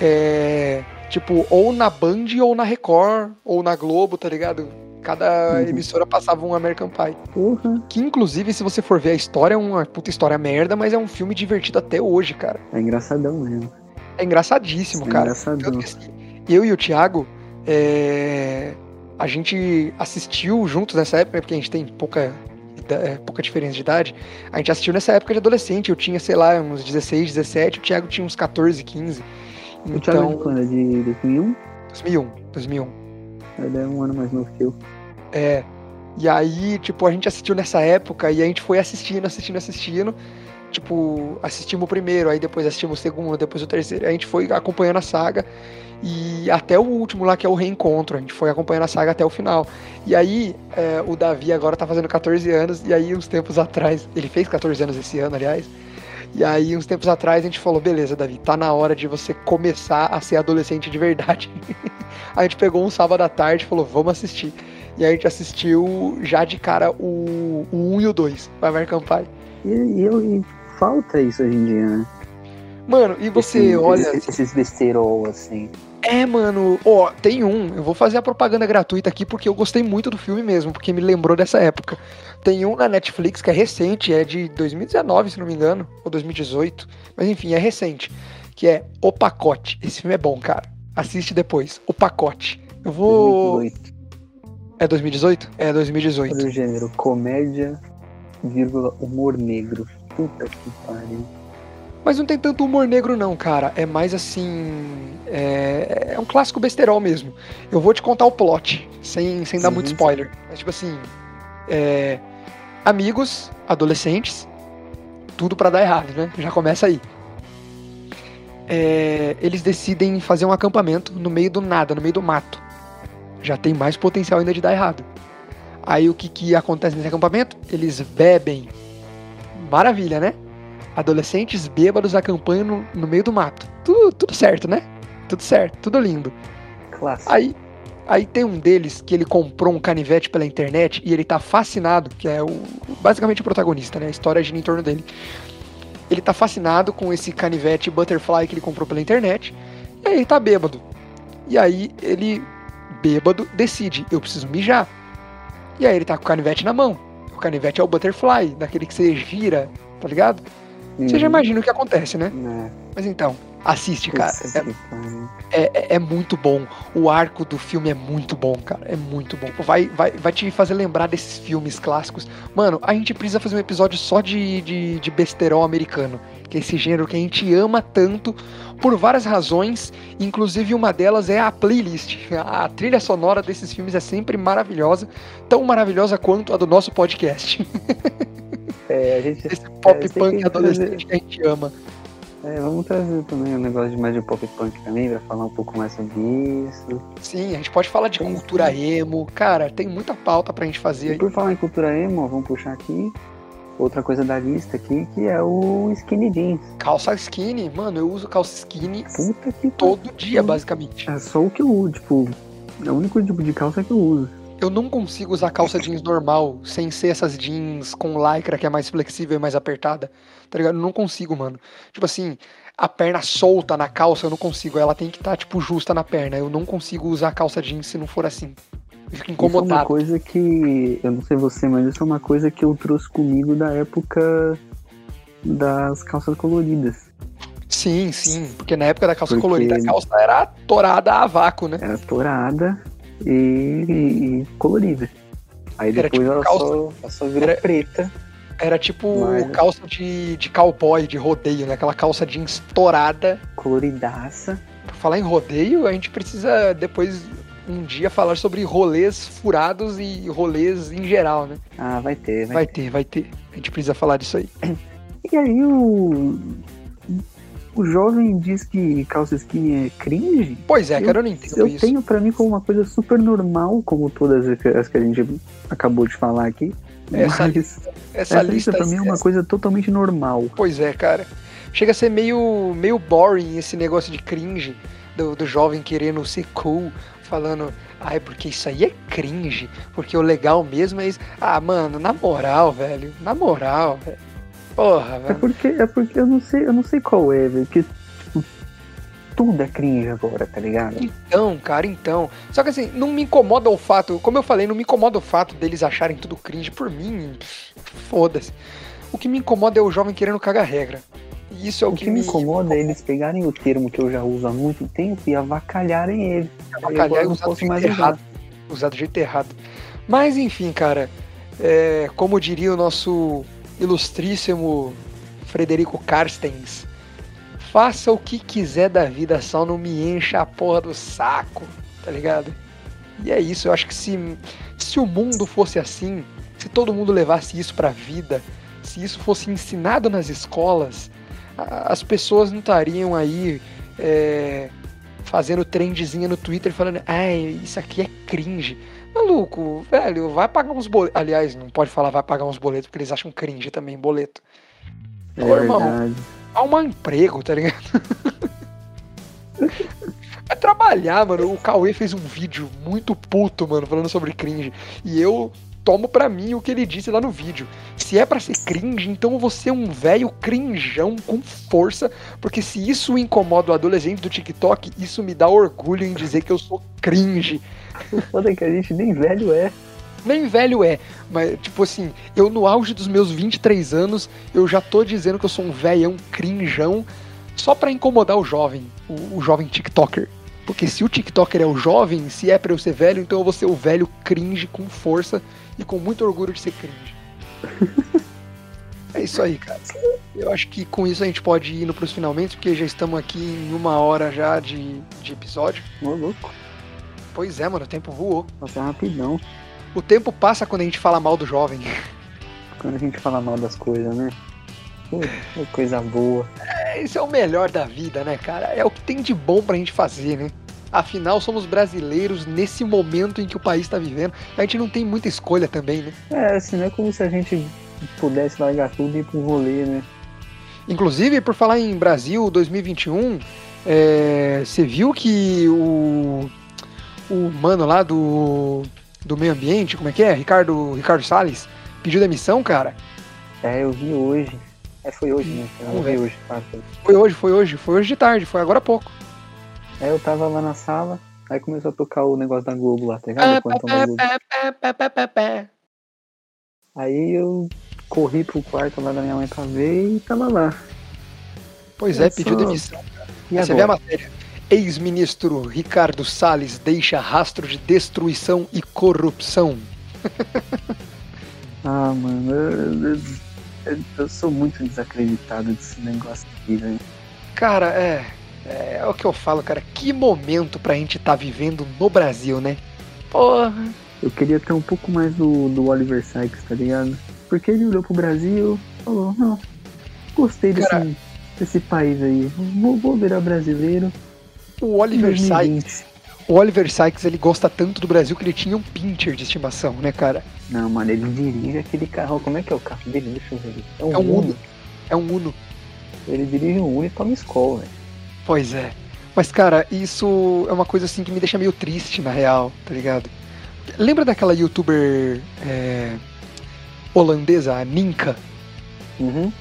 B: é, tipo, ou na Band, ou na Record, ou na Globo, tá ligado? Cada
A: Uhum.
B: emissora passava um American Pie.
A: Porra,
B: Que, inclusive, se você for ver a história, é uma puta história merda, mas é um filme divertido até hoje, cara.
A: é engraçadão mesmo.
B: É engraçadíssimo,
A: É
B: cara.
A: engraçadão.
B: Tanto que, assim, eu e o Thiago, é, a gente assistiu juntos nessa época, porque a gente tem pouca, é, pouca diferença de idade. A gente assistiu nessa época de adolescente. Eu tinha, sei lá, uns 16, 17, o Thiago tinha uns 14, 15.
A: O Thiago é de
B: Então,
A: quando? É de 2001?
B: 2001, 2001.
A: Ele é um ano mais novo que eu.
B: É. E aí, tipo, a gente assistiu nessa época e a gente foi assistindo, assistindo, assistindo. Tipo, assistimos o primeiro, aí depois assistimos o segundo, depois o terceiro. A gente foi acompanhando a saga e até o último lá, que é o reencontro. A gente foi acompanhando a saga até o final. E aí, é, o Davi agora tá fazendo 14 anos, e aí, uns tempos atrás, ele fez 14 anos esse ano, aliás. E aí, uns tempos atrás, a gente falou: beleza, Davi, tá na hora de você começar a ser adolescente de verdade. <laughs> a gente pegou um sábado à tarde e falou: vamos assistir. E aí a gente assistiu já de cara o, o 1 e o 2, vai Pie.
A: E, e, eu- e falta isso hoje em dia, né?
B: Mano, e você
A: Esse-
B: olha.
A: Esses, esses assim.
B: É, mano, ó, tem um. Eu vou fazer a propaganda gratuita aqui porque eu gostei muito do filme mesmo, porque me lembrou dessa época. Tem um na Netflix que é recente, é de 2019, se não me engano, ou 2018. Mas enfim, é recente. Que é O Pacote. Esse filme é bom, cara. Assiste depois. O Pacote. Eu vou.
A: 2018.
B: É 2018? É 2018.
A: Do gênero comédia, vírgula, humor negro. Puta que pariu.
B: Mas não tem tanto humor negro, não, cara. É mais assim. É, é um clássico besterol mesmo. Eu vou te contar o plot, sem, sem dar
A: Sim,
B: muito
A: sim.
B: spoiler. Mas, tipo assim. é, amigos, adolescentes, tudo pra dar errado, né? Já começa aí. É, eles decidem fazer um acampamento no meio do nada, no meio do mato. Já tem mais potencial ainda de dar errado. Aí o que, que acontece nesse acampamento? Eles bebem. Maravilha, né? Adolescentes bêbados acampando no, no meio do mato. Tudo, tudo certo, né? Tudo certo, tudo lindo.
A: Clássico.
B: Aí, aí tem um deles que ele comprou um canivete pela internet e ele tá fascinado, que é o basicamente o protagonista, né? A história gira em torno dele. Ele tá fascinado com esse canivete butterfly que ele comprou pela internet. E aí ele tá bêbado. E aí ele, bêbado, decide, eu preciso mijar. E aí ele tá com o canivete na mão. O canivete é o butterfly, daquele que você gira, tá ligado? Você já
A: Uhum.
B: imagina o que acontece, né?
A: Né,
B: Mas então, assiste, cara. É é, é- é muito bom. O arco do filme é muito bom, cara. É muito bom. Vai, vai, vai te fazer lembrar desses filmes clássicos. Mano, a gente precisa fazer um episódio só de, de, de besterol americano. Que é esse gênero que a gente ama tanto por várias razões. Inclusive, uma delas é a playlist. A trilha sonora desses filmes é sempre maravilhosa. Tão maravilhosa quanto a do nosso podcast. <laughs>
A: É, a gente,
B: Esse pop
A: É,
B: punk
A: que
B: adolescente que a gente ama.
A: é, vamos trazer também um negócio de mais de pop punk também, pra falar um pouco mais sobre isso.
B: Sim, a gente pode falar de
A: Tem
B: cultura emo. Cara, tem muita pauta pra gente fazer
A: E
B: aí.
A: por falar em cultura emo, vamos puxar aqui outra coisa da lista aqui, que é o skinny jeans.
B: Calça skinny, mano, eu uso calça skinny
A: Puta que
B: todo dia, basicamente.
A: É só o que eu uso, tipo, é o único tipo de calça que eu uso.
B: Eu não consigo usar calça jeans normal, sem ser essas jeans com lycra que é mais flexível e mais apertada. Tá ligado? Eu não consigo, mano. Tipo assim, a perna solta na calça, eu não consigo. Ela tem que estar, tipo, justa na perna. Eu não consigo usar calça jeans se não for assim. Eu fico
A: Isso é uma
B: incomodado.
A: coisa que, eu não sei você, mas isso é uma coisa que eu trouxe comigo da época das calças coloridas.
B: Sim, sim. Porque na época da calça
A: Porque-
B: colorida, a calça era torada a vácuo, né?
A: Era torada e, e- colorida. Aí
B: Era
A: depois
B: tipo
A: ela,
B: calça-
A: só, ela só virou
B: era-
A: preta.
B: Era tipo
A: Mas-
B: calça de, de cowboy, de rodeio, né? Aquela calça jeans torada.
A: coloridaça.
B: Por falar em rodeio, a gente precisa depois um dia falar sobre rolês furados e rolês em geral, né?
A: Ah, vai ter, vai,
B: Vai ter, vai ter. A gente precisa falar disso aí.
A: E aí o. O jovem diz que calça skinny é cringe.
B: Pois é,
A: Eu-
B: cara, eu não entendo
A: Eu
B: isso.
A: tenho pra mim como uma coisa super normal, como todas as que- a gente acabou de falar aqui.
B: Essa
A: Mas
B: Essa,
A: essa
B: lista
A: pra mim é uma coisa totalmente normal.
B: Pois é, cara. Chega a ser meio, meio boring esse negócio de cringe do, do jovem querendo ser cool, falando, ai, porque isso aí é cringe, porque o legal mesmo é isso. Ah, mano, na moral, velho, na moral, velho. Porra,
A: É
B: velho.
A: porque, é porque eu não sei, eu não sei qual é, velho. Que tipo, tudo é cringe agora, tá ligado?
B: Então, cara, então. Só que assim, não me incomoda o fato, como eu falei, não me incomoda o fato deles acharem tudo cringe por mim. Foda-se. O que me incomoda é o jovem querendo cagar regra. E isso é o,
A: O que me incomoda é eles pegarem o termo que eu já uso há muito tempo e avacalharem ele.
B: Avacalhar
A: eu não posso mais
B: errado.
A: usar
B: do jeito errado. Mas enfim, cara, é, como diria o nosso ilustríssimo Frederico Carstens, faça o que quiser da vida, só não me encha a porra do saco, tá ligado? E é isso, eu acho que se, se o mundo fosse assim, se todo mundo levasse isso pra vida, se isso fosse ensinado nas escolas, a- as pessoas não estariam aí é, fazendo trendzinha no Twitter falando, ai, isso aqui é cringe. Maluco, velho, vai pagar uns boletos. Aliás, não pode falar vai pagar uns boletos, porque eles acham cringe também, boleto.
A: É
B: Ô, irmão.
A: verdade.
B: Arrumar um emprego, tá ligado? Vai trabalhar, mano. O Cauê fez um vídeo muito puto, mano, falando sobre cringe. E eu tomo pra mim o que ele disse lá no vídeo. Se é pra ser cringe, então você é um velho crinjão com força, porque se isso incomoda o adolescente do TikTok, isso me dá orgulho em dizer que eu sou cringe.
A: O foda é que a gente nem velho é.
B: Nem velho é, mas tipo assim, eu no auge dos meus 23 anos, eu já tô dizendo que eu sou um velhão crinjão só pra incomodar o jovem, o, o jovem TikToker. Porque se o TikToker é o jovem, se é pra eu ser velho, então eu vou ser o velho cringe com força e com muito orgulho de ser cringe. <laughs> é isso aí, cara. Eu acho que com isso a gente pode ir indo pros finalmente, porque já estamos aqui em uma hora já de, de episódio.
A: Ô, louco.
B: Pois é, mano, o tempo voou.
A: Passa rapidão.
B: O tempo passa quando a gente fala mal do jovem.
A: Quando a gente fala mal das coisas, né? Coisa boa.
B: Esse é o melhor da vida, né, cara? É o que tem de bom pra gente fazer, né? Afinal, somos brasileiros nesse momento em que o país está vivendo. A gente não tem muita escolha também, né?
A: É, assim, não é como se a gente pudesse largar tudo e ir um rolê, né?
B: Inclusive, por falar em Brasil 2021, é, você viu que o, o mano lá do, do meio ambiente, como é que é? Ricardo, Ricardo Salles, pediu demissão, cara?
A: É, eu vi hoje. É, foi hoje, né? Eu
B: Vamos
A: vi hoje. tá?
B: Foi hoje, foi hoje, foi hoje de tarde, foi agora há pouco.
A: Aí eu tava lá na sala, aí começou a tocar o negócio da Globo lá, tá
B: É,
A: ligado? Plantão da Globo. Aí eu corri pro quarto lá da minha mãe pra ver e tava lá.
B: Pois é, pediu demissão.
A: E
B: Aí Você vê a
A: agora?
B: matéria. Ex-ministro Ricardo Salles deixa rastro de destruição e corrupção. <laughs>
A: Ah, mano, eu, eu- eu- sou muito desacreditado desse negócio aqui, velho.
B: Cara, é, é. o que eu falo, cara. Que momento pra gente tá vivendo no Brasil, né? Porra.
A: Eu queria ter um pouco mais do, do Oliver Sykes, tá ligado? Porque ele olhou pro Brasil falou, não, gostei desse,
B: Cara.
A: desse país aí, vou, vou virar brasileiro.
B: O Oliver Sykes.
A: 2020.
B: O Oliver Sykes, ele gosta tanto do Brasil que ele tinha um pincher de estimação, né, cara?
A: Não, mano, ele dirige aquele carro. Como é que é o carro dele? Deixa eu ver. É um,
B: É um
A: Uno.
B: Uno. É um Uno.
A: Ele dirige um Uno e toma escola, velho.
B: Pois é. Mas, cara, isso é uma coisa assim que me deixa meio triste, na real, tá ligado? Lembra daquela youtuber é, holandesa, a Ninka?
A: Uhum.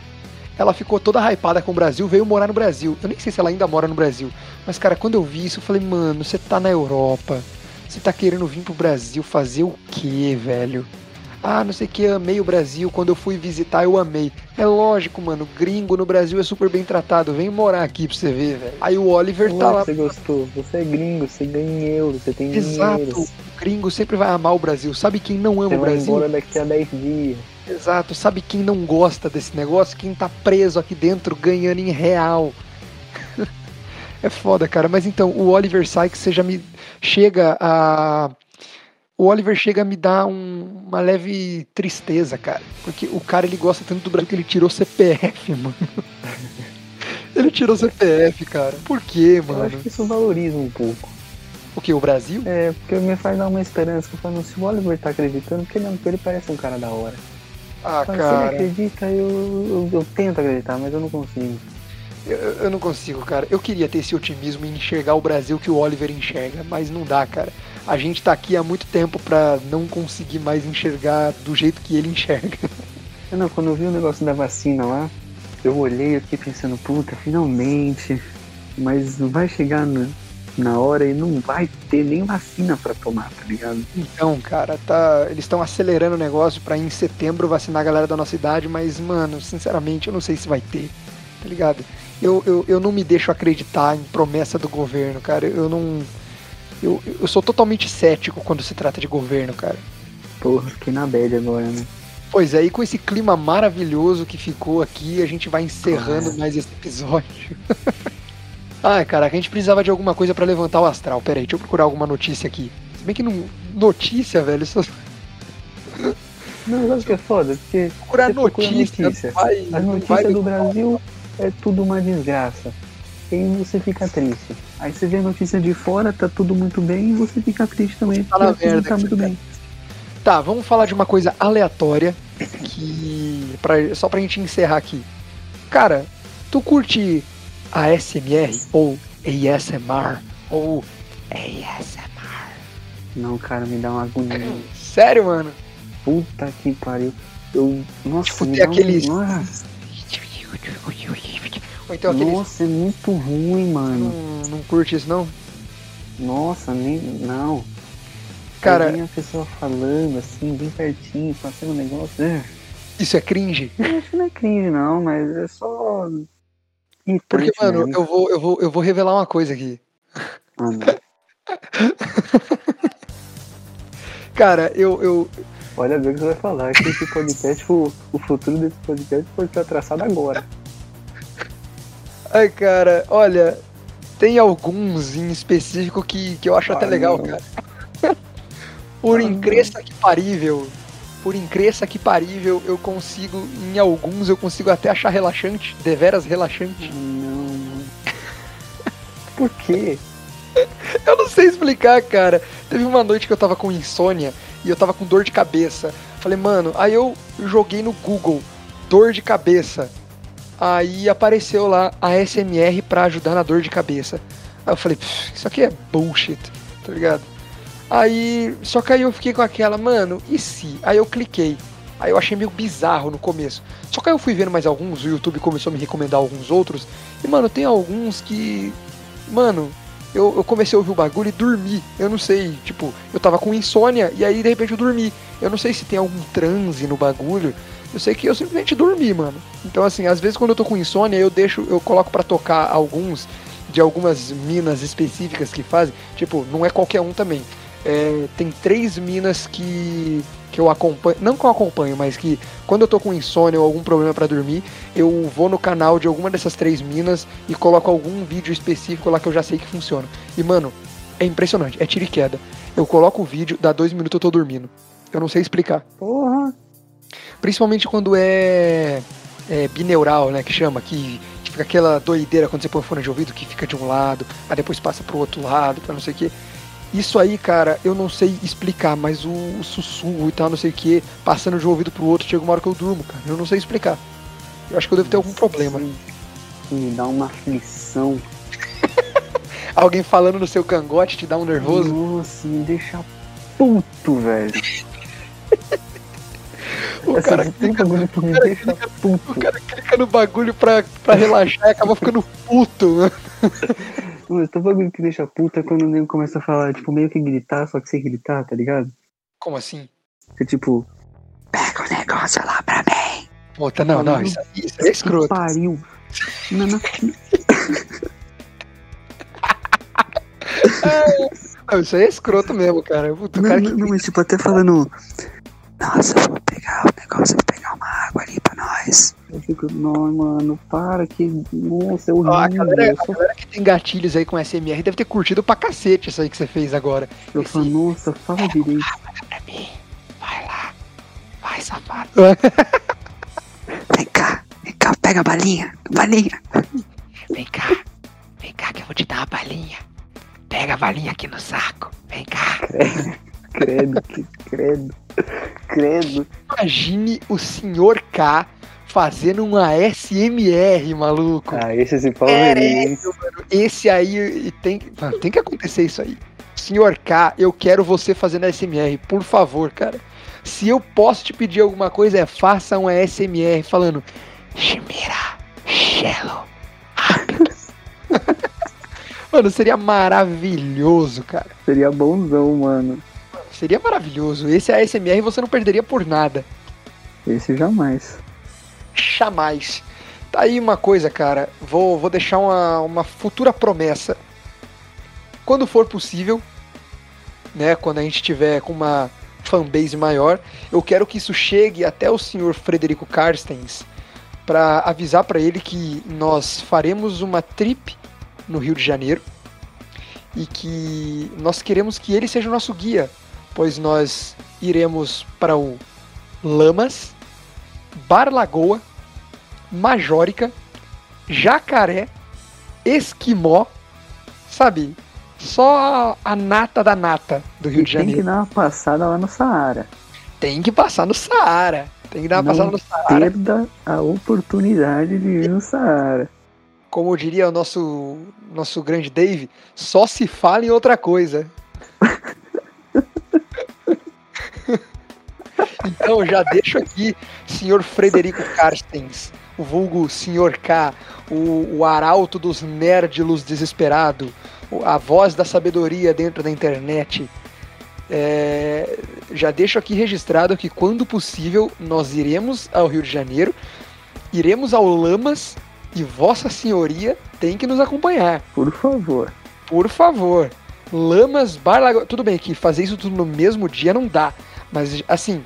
B: Ela ficou toda hypada com o Brasil, veio morar no Brasil. Eu nem sei se ela ainda mora no Brasil. Mas, cara, quando eu vi isso, eu falei, mano, você tá na Europa. Você tá querendo vir pro Brasil fazer o quê, velho? Ah, não sei o que, amei o Brasil. Quando eu fui visitar, eu amei. É lógico, mano. Gringo no Brasil é super bem tratado. Vem morar aqui pra você ver, velho. Aí o Oliver
A: Pô,
B: tá lá.
A: Você gostou? Você é gringo, você ganha euro, você tem
B: Exato.
A: dinheiro.
B: O gringo sempre vai amar o Brasil. Sabe quem não ama
A: Você
B: o
A: vai
B: Brasil?
A: embora daqui a 10 dias.
B: Exato. Sabe quem não gosta desse negócio? Quem tá preso aqui dentro ganhando em real. <laughs> é foda, cara. Mas então, o Oliver Sykes, você já me chega a. O Oliver chega a me dar um- uma leve tristeza, cara. Porque o cara ele gosta tanto do Brasil que ele tirou CPF, <laughs> mano. ele tirou CPF, cara. Por quê,
A: Eu acho
B: mano?
A: que isso valoriza um pouco.
B: O que? O Brasil?
A: É, porque me faz dar uma esperança. Eu falo, se o Oliver tá acreditando, porque ele, ele parece um cara da hora.
B: Ah,
A: Mas
B: cara.
A: acredita, eu, eu, eu tento acreditar, mas eu não consigo.
B: Eu, eu não consigo, cara. Eu queria ter esse otimismo em enxergar o Brasil que o Oliver enxerga, mas não dá, cara. A gente tá aqui há muito tempo pra não conseguir mais enxergar do jeito que ele enxerga.
A: Não, quando eu vi o negócio da vacina lá, eu olhei e fiquei pensando, puta, finalmente. Mas não vai chegar na, na hora e não vai ter nem vacina pra tomar, tá ligado?
B: Então, cara, tá, eles estão acelerando o negócio pra em setembro vacinar a galera da nossa idade, mas, mano, sinceramente, eu não sei se vai ter, tá ligado? Eu, eu, eu não me deixo acreditar em promessa do governo, cara. Eu não. Eu, eu sou totalmente cético quando se trata de governo, cara.
A: Porra, fiquei na bad agora, né?
B: Pois é, e com esse clima maravilhoso que ficou aqui, a gente vai encerrando
A: Ah.
B: mais esse episódio. <laughs> Ai, caraca, a gente precisava de alguma coisa pra levantar o astral. Pera aí, deixa eu procurar alguma notícia aqui. Se bem que não. Notícia, velho, só
A: Não, sabe que é foda? Porque
B: procurar notícia.
A: notícia.
B: vai-
A: as notícias do Brasil é tudo uma desgraça. E você fica triste. Aí você vê a notícia de fora, tá tudo muito bem, e você fica triste também, porque aqui não
B: merda
A: tá muito bem.
B: Tá, vamos falar de uma coisa aleatória que. Pra, só pra gente encerrar aqui. Cara, tu curte ASMR ou ASMR ou ASMR?
A: Não, cara, me dá uma agonia.
B: Sério, mano?
A: Puta que pariu. Eu. Nossa,
B: Tipo,
A: me
B: tem
A: dá
B: aqueles- Ou então aqueles.
A: nossa, é muito ruim, mano.
B: Não, não curte isso, não?
A: Nossa, nem. Não.
B: Cara,
A: vem a pessoa falando assim, bem pertinho, passando um negócio. é.
B: isso é cringe?
A: Que não é cringe, não, mas é só.
B: Porque, mano,
A: mesmo.
B: eu vou, eu, vou, eu vou revelar uma coisa aqui.
A: Ah. <laughs>
B: Cara, eu, eu.
A: Olha bem o que você vai falar, que esse podcast, o, o futuro desse podcast pode ser traçado agora.
B: Ai, cara, olha. Tem alguns em específico que, que eu acho até
A: Ah,
B: legal,
A: não.
B: cara. <laughs> Por
A: Ah,
B: incresça que parível. Por incresça que parível, eu consigo, em alguns, eu consigo até achar relaxante, deveras relaxante.
A: Não. Por quê? <laughs>
B: Eu não sei explicar, cara. Teve uma noite que eu tava com insônia e eu tava com dor de cabeça. Falei, mano, aí eu joguei no Google dor de cabeça. Aí apareceu lá a SMR pra ajudar na dor de cabeça. Aí eu falei, "Pff, isso aqui é bullshit, tá ligado? Aí, só que aí eu fiquei com aquela, mano, e se? Aí eu cliquei. Aí eu achei meio bizarro no começo. Só que aí eu fui vendo mais alguns, o YouTube começou a me recomendar alguns outros. E, mano, tem alguns que. Mano, eu, eu comecei a ouvir o bagulho e dormi. Eu não sei, tipo, eu tava com insônia e aí de repente eu dormi. Eu não sei se tem algum transe no bagulho. Eu sei que eu simplesmente dormi, mano. Então, assim, às vezes quando eu tô com insônia, eu deixo, eu coloco pra tocar alguns de algumas minas específicas que fazem. Tipo, não é qualquer um também. É, tem três minas que, que eu acompanho, não que eu acompanho, mas que quando eu tô com insônia ou algum problema pra dormir, eu vou no canal de alguma dessas três minas e coloco algum vídeo específico lá que eu já sei que funciona. E mano, é impressionante, é tiro e queda. Eu coloco o vídeo, dá dois minutos eu tô dormindo. Eu não sei explicar.
A: Porra!
B: Principalmente quando é, é bineural, né, que chama, que fica aquela doideira quando você põe fone de ouvido que fica de um lado, aí depois passa pro outro lado, pra não sei o que. Isso aí, cara, eu não sei explicar, mas o, o sussurro e tal, não sei o que, passando de um ouvido pro outro, chega uma hora que eu durmo, cara. Eu não sei explicar. Eu acho que eu devo ter algum problema.
A: Isso Me dá uma aflição. <laughs>
B: Alguém falando no seu cangote te dá um nervoso.
A: Nossa, me deixa puto, velho. <laughs>
B: O
A: Essa
B: cara,
A: tem bagulho que me
B: cara
A: deixa puto.
B: o cara clica no bagulho pra, pra relaxar e acaba ficando puto, né? <laughs>
A: Mano, tem bagulho que deixa puta quando o nego começa a falar, tipo, meio que gritar, só que sem gritar, tá ligado?
B: Como assim?
A: Que tipo, Pega o negócio lá pra mim.
B: Puta, não, não, isso, aí- isso é escroto.
A: Pariu. Não, não. <laughs>
B: Não, isso aí é escroto mesmo, cara. Puta,
A: Não,
B: cara
A: não,
B: que...
A: não, mas tipo, até falando. Nossa, eu vou pegar o negócio, vou pegar uma água ali pra nós. Eu fico, não, mano, para que. Nossa, é horrível.
B: Ó, a, galera,
A: eu
B: a galera que tem gatilhos aí com SMR deve ter curtido pra cacete isso aí que você fez agora.
A: eu falo, nossa, fala direito.
B: Pra mim, vai lá. Vai, safado. <laughs>
A: Vem cá, vem cá, pega a balinha, balinha.
B: Vem cá. Vem cá que eu vou te dar uma balinha. Pega a balinha aqui no saco. Vem cá.
A: Credo, que credo, credo.
B: Imagine o senhor K fazendo uma SMR, maluco.
A: Ah, esse se
B: É,
A: hein?
B: mano, esse aí tem, que- mano, tem que acontecer isso aí. Senhor K, eu quero você fazendo SMR, por favor, cara. Se eu posso te pedir alguma coisa, é faça um SMR falando Shimira, Shello, rápido. <laughs> Mano, seria maravilhoso, cara.
A: Seria bonzão, mano.
B: Seria maravilhoso. Esse ASMR você não perderia por nada.
A: Esse jamais.
B: Jamais. Tá aí uma coisa, cara. Vou, vou deixar uma, uma futura promessa. Quando for possível, né? Quando a gente tiver com uma fanbase maior, eu quero que isso chegue até o senhor Frederico Carstens para avisar para ele que nós faremos uma trip no Rio de Janeiro e que nós queremos que ele seja o nosso guia, pois nós iremos para o Lamas, Bar Lagoa, Majórica, Jacaré, Esquimó, sabe? Só a nata da nata do Rio
A: E
B: de
A: tem que
B: Janeiro.
A: dar uma passada lá no Saara.
B: Tem que passar no Saara. Tem que dar uma
A: Não
B: passada no Saara.
A: Perda a oportunidade de ir no Saara.
B: Como diria o nosso, nosso grande Dave, só se fala em outra coisa. Então já deixo aqui, senhor Frederico Carstens, o vulgo senhor K, o, o arauto dos nerdilos desesperado, a voz da sabedoria dentro da internet. É, já deixo aqui registrado que quando possível nós iremos ao Rio de Janeiro, iremos ao Lamas e Vossa Senhoria tem que nos acompanhar,
A: Por favor.
B: por favor. Lamas, Bar Lagoa. Tudo bem que fazer isso tudo no mesmo dia não dá, mas assim,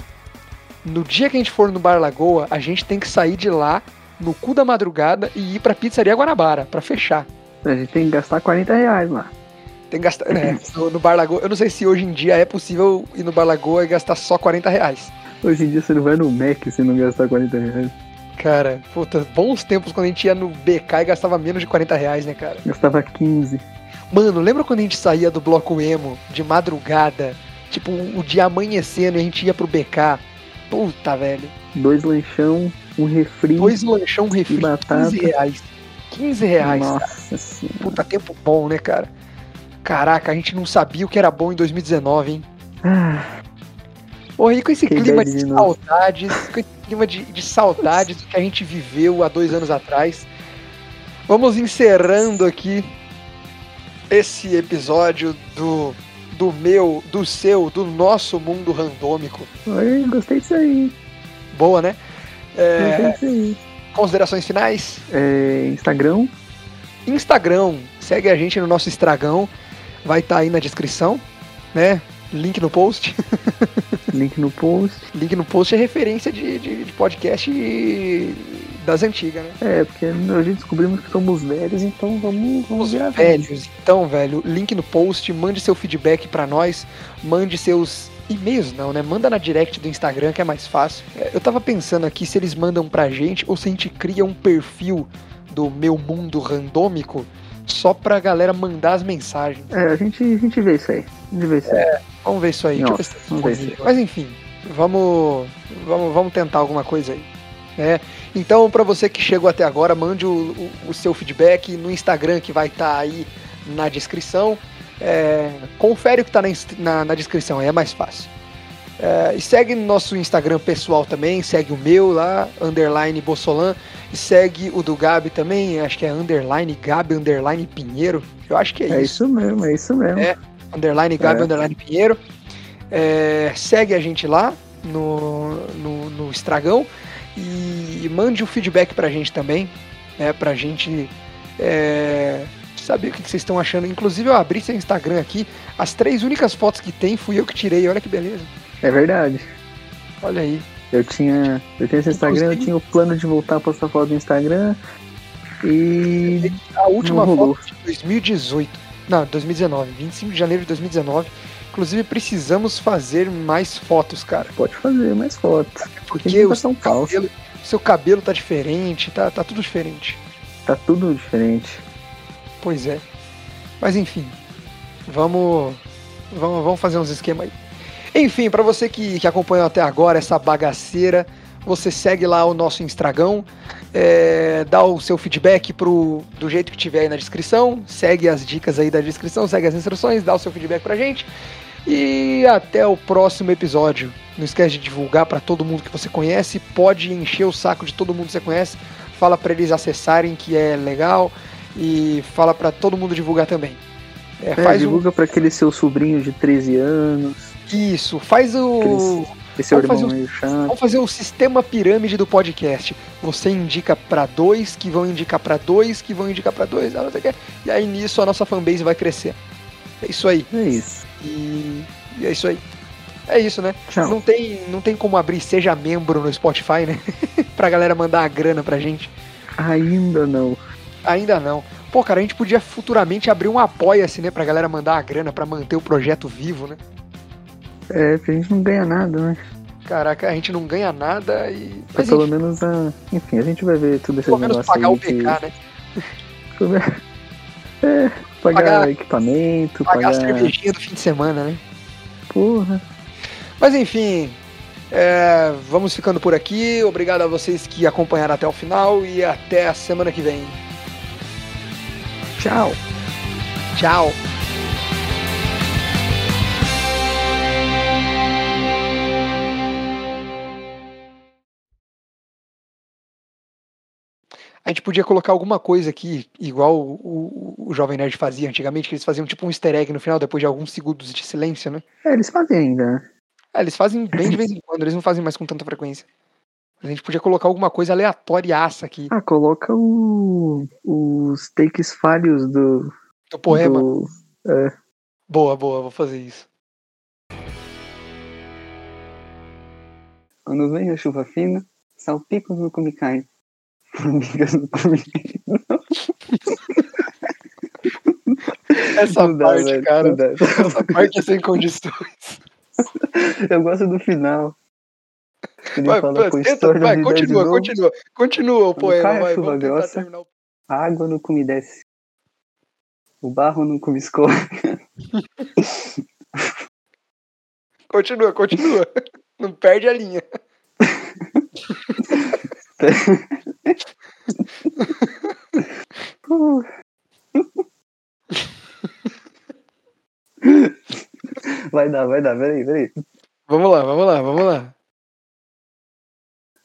B: no dia que a gente for no Bar Lagoa, a gente tem que sair de lá no cu da madrugada e ir pra Pizzaria Guanabara pra fechar.
A: A gente tem que gastar 40 reais lá.
B: Tem que gastar. né, no, no Bar Lagoa. Eu não sei se hoje em dia é possível ir no Bar Lagoa e gastar só 40 reais.
A: Hoje em dia você não vai no Mac se não gastar 40 reais.
B: Cara, puta, bons tempos quando a gente ia no BK e gastava menos de 40 reais, né, cara?
A: Gastava 15.
B: Mano, lembra quando a gente saía do bloco emo de madrugada? Tipo, o dia amanhecendo e a gente ia pro BK. Puta, velho.
A: Dois lanchão, um refri.
B: Dois lanchão refri,
A: batata.
B: 15 reais. 15 reais. cara.
A: Nossa senhora.
B: Puta, tempo bom, né, cara? Caraca, a gente não sabia o que era bom em 2019, hein?
A: Ah,
B: Porra, e com esse
A: Que
B: clima de
A: novo.
B: saudades, com esse clima de, de saudades do que a gente viveu há dois anos atrás, vamos encerrando aqui esse episódio do, do meu, do seu, do nosso mundo randômico.
A: oi, gostei disso aí.
B: Boa, né? É,
A: Gostei disso aí.
B: considerações finais?
A: É, Instagram,
B: Instagram, segue a gente no nosso Estragão, vai estar aí na descrição, né? Link no post.
A: link no post. <laughs>
B: Link no post é referência de, de, de podcast das antigas, né?
A: É, porque a gente descobrimos que somos velhos, então vamos, vamos
B: Os
A: virar
B: velhos. Então, velho, link no post, mande seu feedback pra nós, mande seus e-mails não, né? Manda na direct do Instagram que é mais fácil. É, Eu tava pensando aqui se eles mandam pra gente ou se a gente cria um perfil do meu mundo randômico só pra galera mandar as mensagens.
A: É, a gente, a gente vê isso aí. A gente vê isso aí.
B: Vamos ver isso aí. Eu ver
A: Nossa,
B: se-
A: vamos ver.
B: Mas enfim, vamos, vamos, vamos tentar alguma coisa aí. Né? Então, para você que chegou até agora, mande o, o- o seu feedback no Instagram que vai estar aí na descrição. É, confere o que está na, na- na descrição, aí é mais fácil. É, e segue no nosso Instagram pessoal também, segue o meu lá, underline Bossolan, e segue o do Gabi também, acho que é underline Gabi, underline Pinheiro, eu acho que é,
A: É
B: isso
A: isso mesmo, é isso mesmo.
B: É. underline Gabi,
A: É.
B: underline Pinheiro. É, segue a gente lá, no, no, no Estragão e mande o um feedback pra gente também, né? Pra gente é, saber o que vocês estão achando. Inclusive, eu abri seu Instagram aqui, as três únicas fotos que tem fui eu que tirei, olha que beleza.
A: É verdade.
B: Olha aí.
A: Eu tinha. Eu tenho esse Instagram, eu tinha o plano de voltar a postar foto no Instagram. E.
B: A última foto de 2018. Não, 2019. 25 de janeiro de 2019. Inclusive, precisamos fazer mais fotos, cara.
A: Pode fazer mais fotos.
B: Porque o seu cabelo, seu cabelo tá diferente, tá, tá tudo diferente.
A: Tá tudo diferente.
B: Pois é. Mas enfim, vamos, vamos, vamos fazer uns esquemas aí. Enfim, para você que, que acompanhou até agora essa bagaceira, você segue lá o nosso Instagram, é, dá o seu feedback pro, do jeito que tiver aí na descrição, segue as dicas aí da descrição, segue as instruções, dá o seu feedback pra gente. E até o próximo episódio. Não esquece de divulgar para todo mundo que você conhece, pode encher o saco de todo mundo que você conhece, fala para eles acessarem que é legal e fala para todo mundo divulgar também.
A: É, é, divulga um... para aquele seu sobrinho de 13 anos.
B: Isso, faz o.
A: Esse vamos,
B: fazer o... vamos fazer o sistema pirâmide do podcast. Você indica para dois, que vão indicar para dois, que vão indicar para dois, não sei o que. E aí nisso a nossa fanbase vai crescer. É isso aí.
A: É isso.
B: E, e é isso aí. É isso, né? Tchau. Não tem, não tem como abrir seja membro no Spotify, né? <laughs> pra galera mandar a grana pra gente.
A: Ainda não.
B: Ainda não. Pô, cara, a gente podia futuramente abrir um apoia-se, né? Pra galera mandar a grana pra manter o projeto vivo, né?
A: É, porque a gente não ganha nada, né?
B: Caraca, a gente não ganha nada e.
A: Mas, pelo enfim. menos a. Enfim, a gente vai ver tudo esse negócio. Pelo menos pagar o PK, que... né? <laughs> é, pagar, pagar equipamento,
B: pagar. Pagar a cervejinha do fim de semana, né?
A: Porra.
B: Mas enfim, é, vamos ficando por aqui. Obrigado a vocês que acompanharam até o final e até a semana que vem.
A: Tchau.
B: Tchau. A gente podia colocar alguma coisa aqui, igual o, o, o, Jovem Nerd fazia antigamente, que eles faziam tipo um easter egg no final, depois de alguns segundos de silêncio, né?
A: É, eles fazem ainda. Né?
B: É, eles fazem bem de vez em quando, eles não fazem mais com tanta frequência. A gente podia colocar alguma coisa aleatóriaça aqui.
A: Ah, coloca o, os takes falhos do.
B: Do poema?
A: Do, é.
B: Boa, boa, vou fazer isso.
A: Quando vem a chuva fina, salpicos no caem. Formigas <laughs> no
B: Essa não parte, dá, cara. Essa parte é sem condições.
A: Eu gosto do final.
B: Ele vai, fala, vai, tenta, vai continua, continua, continua o poema. Cai
A: chuva grossa, a água cume desce. O barro no cume escorre. <laughs>
B: continua, continua. Não perde a linha. <laughs>
A: Vai dar, vai dar, peraí, peraí.
B: Vamos lá, vamos lá, vamos lá.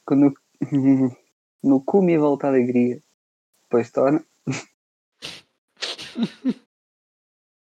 A: Quando <laughs> no cume volta a alegria, pois torna. <laughs>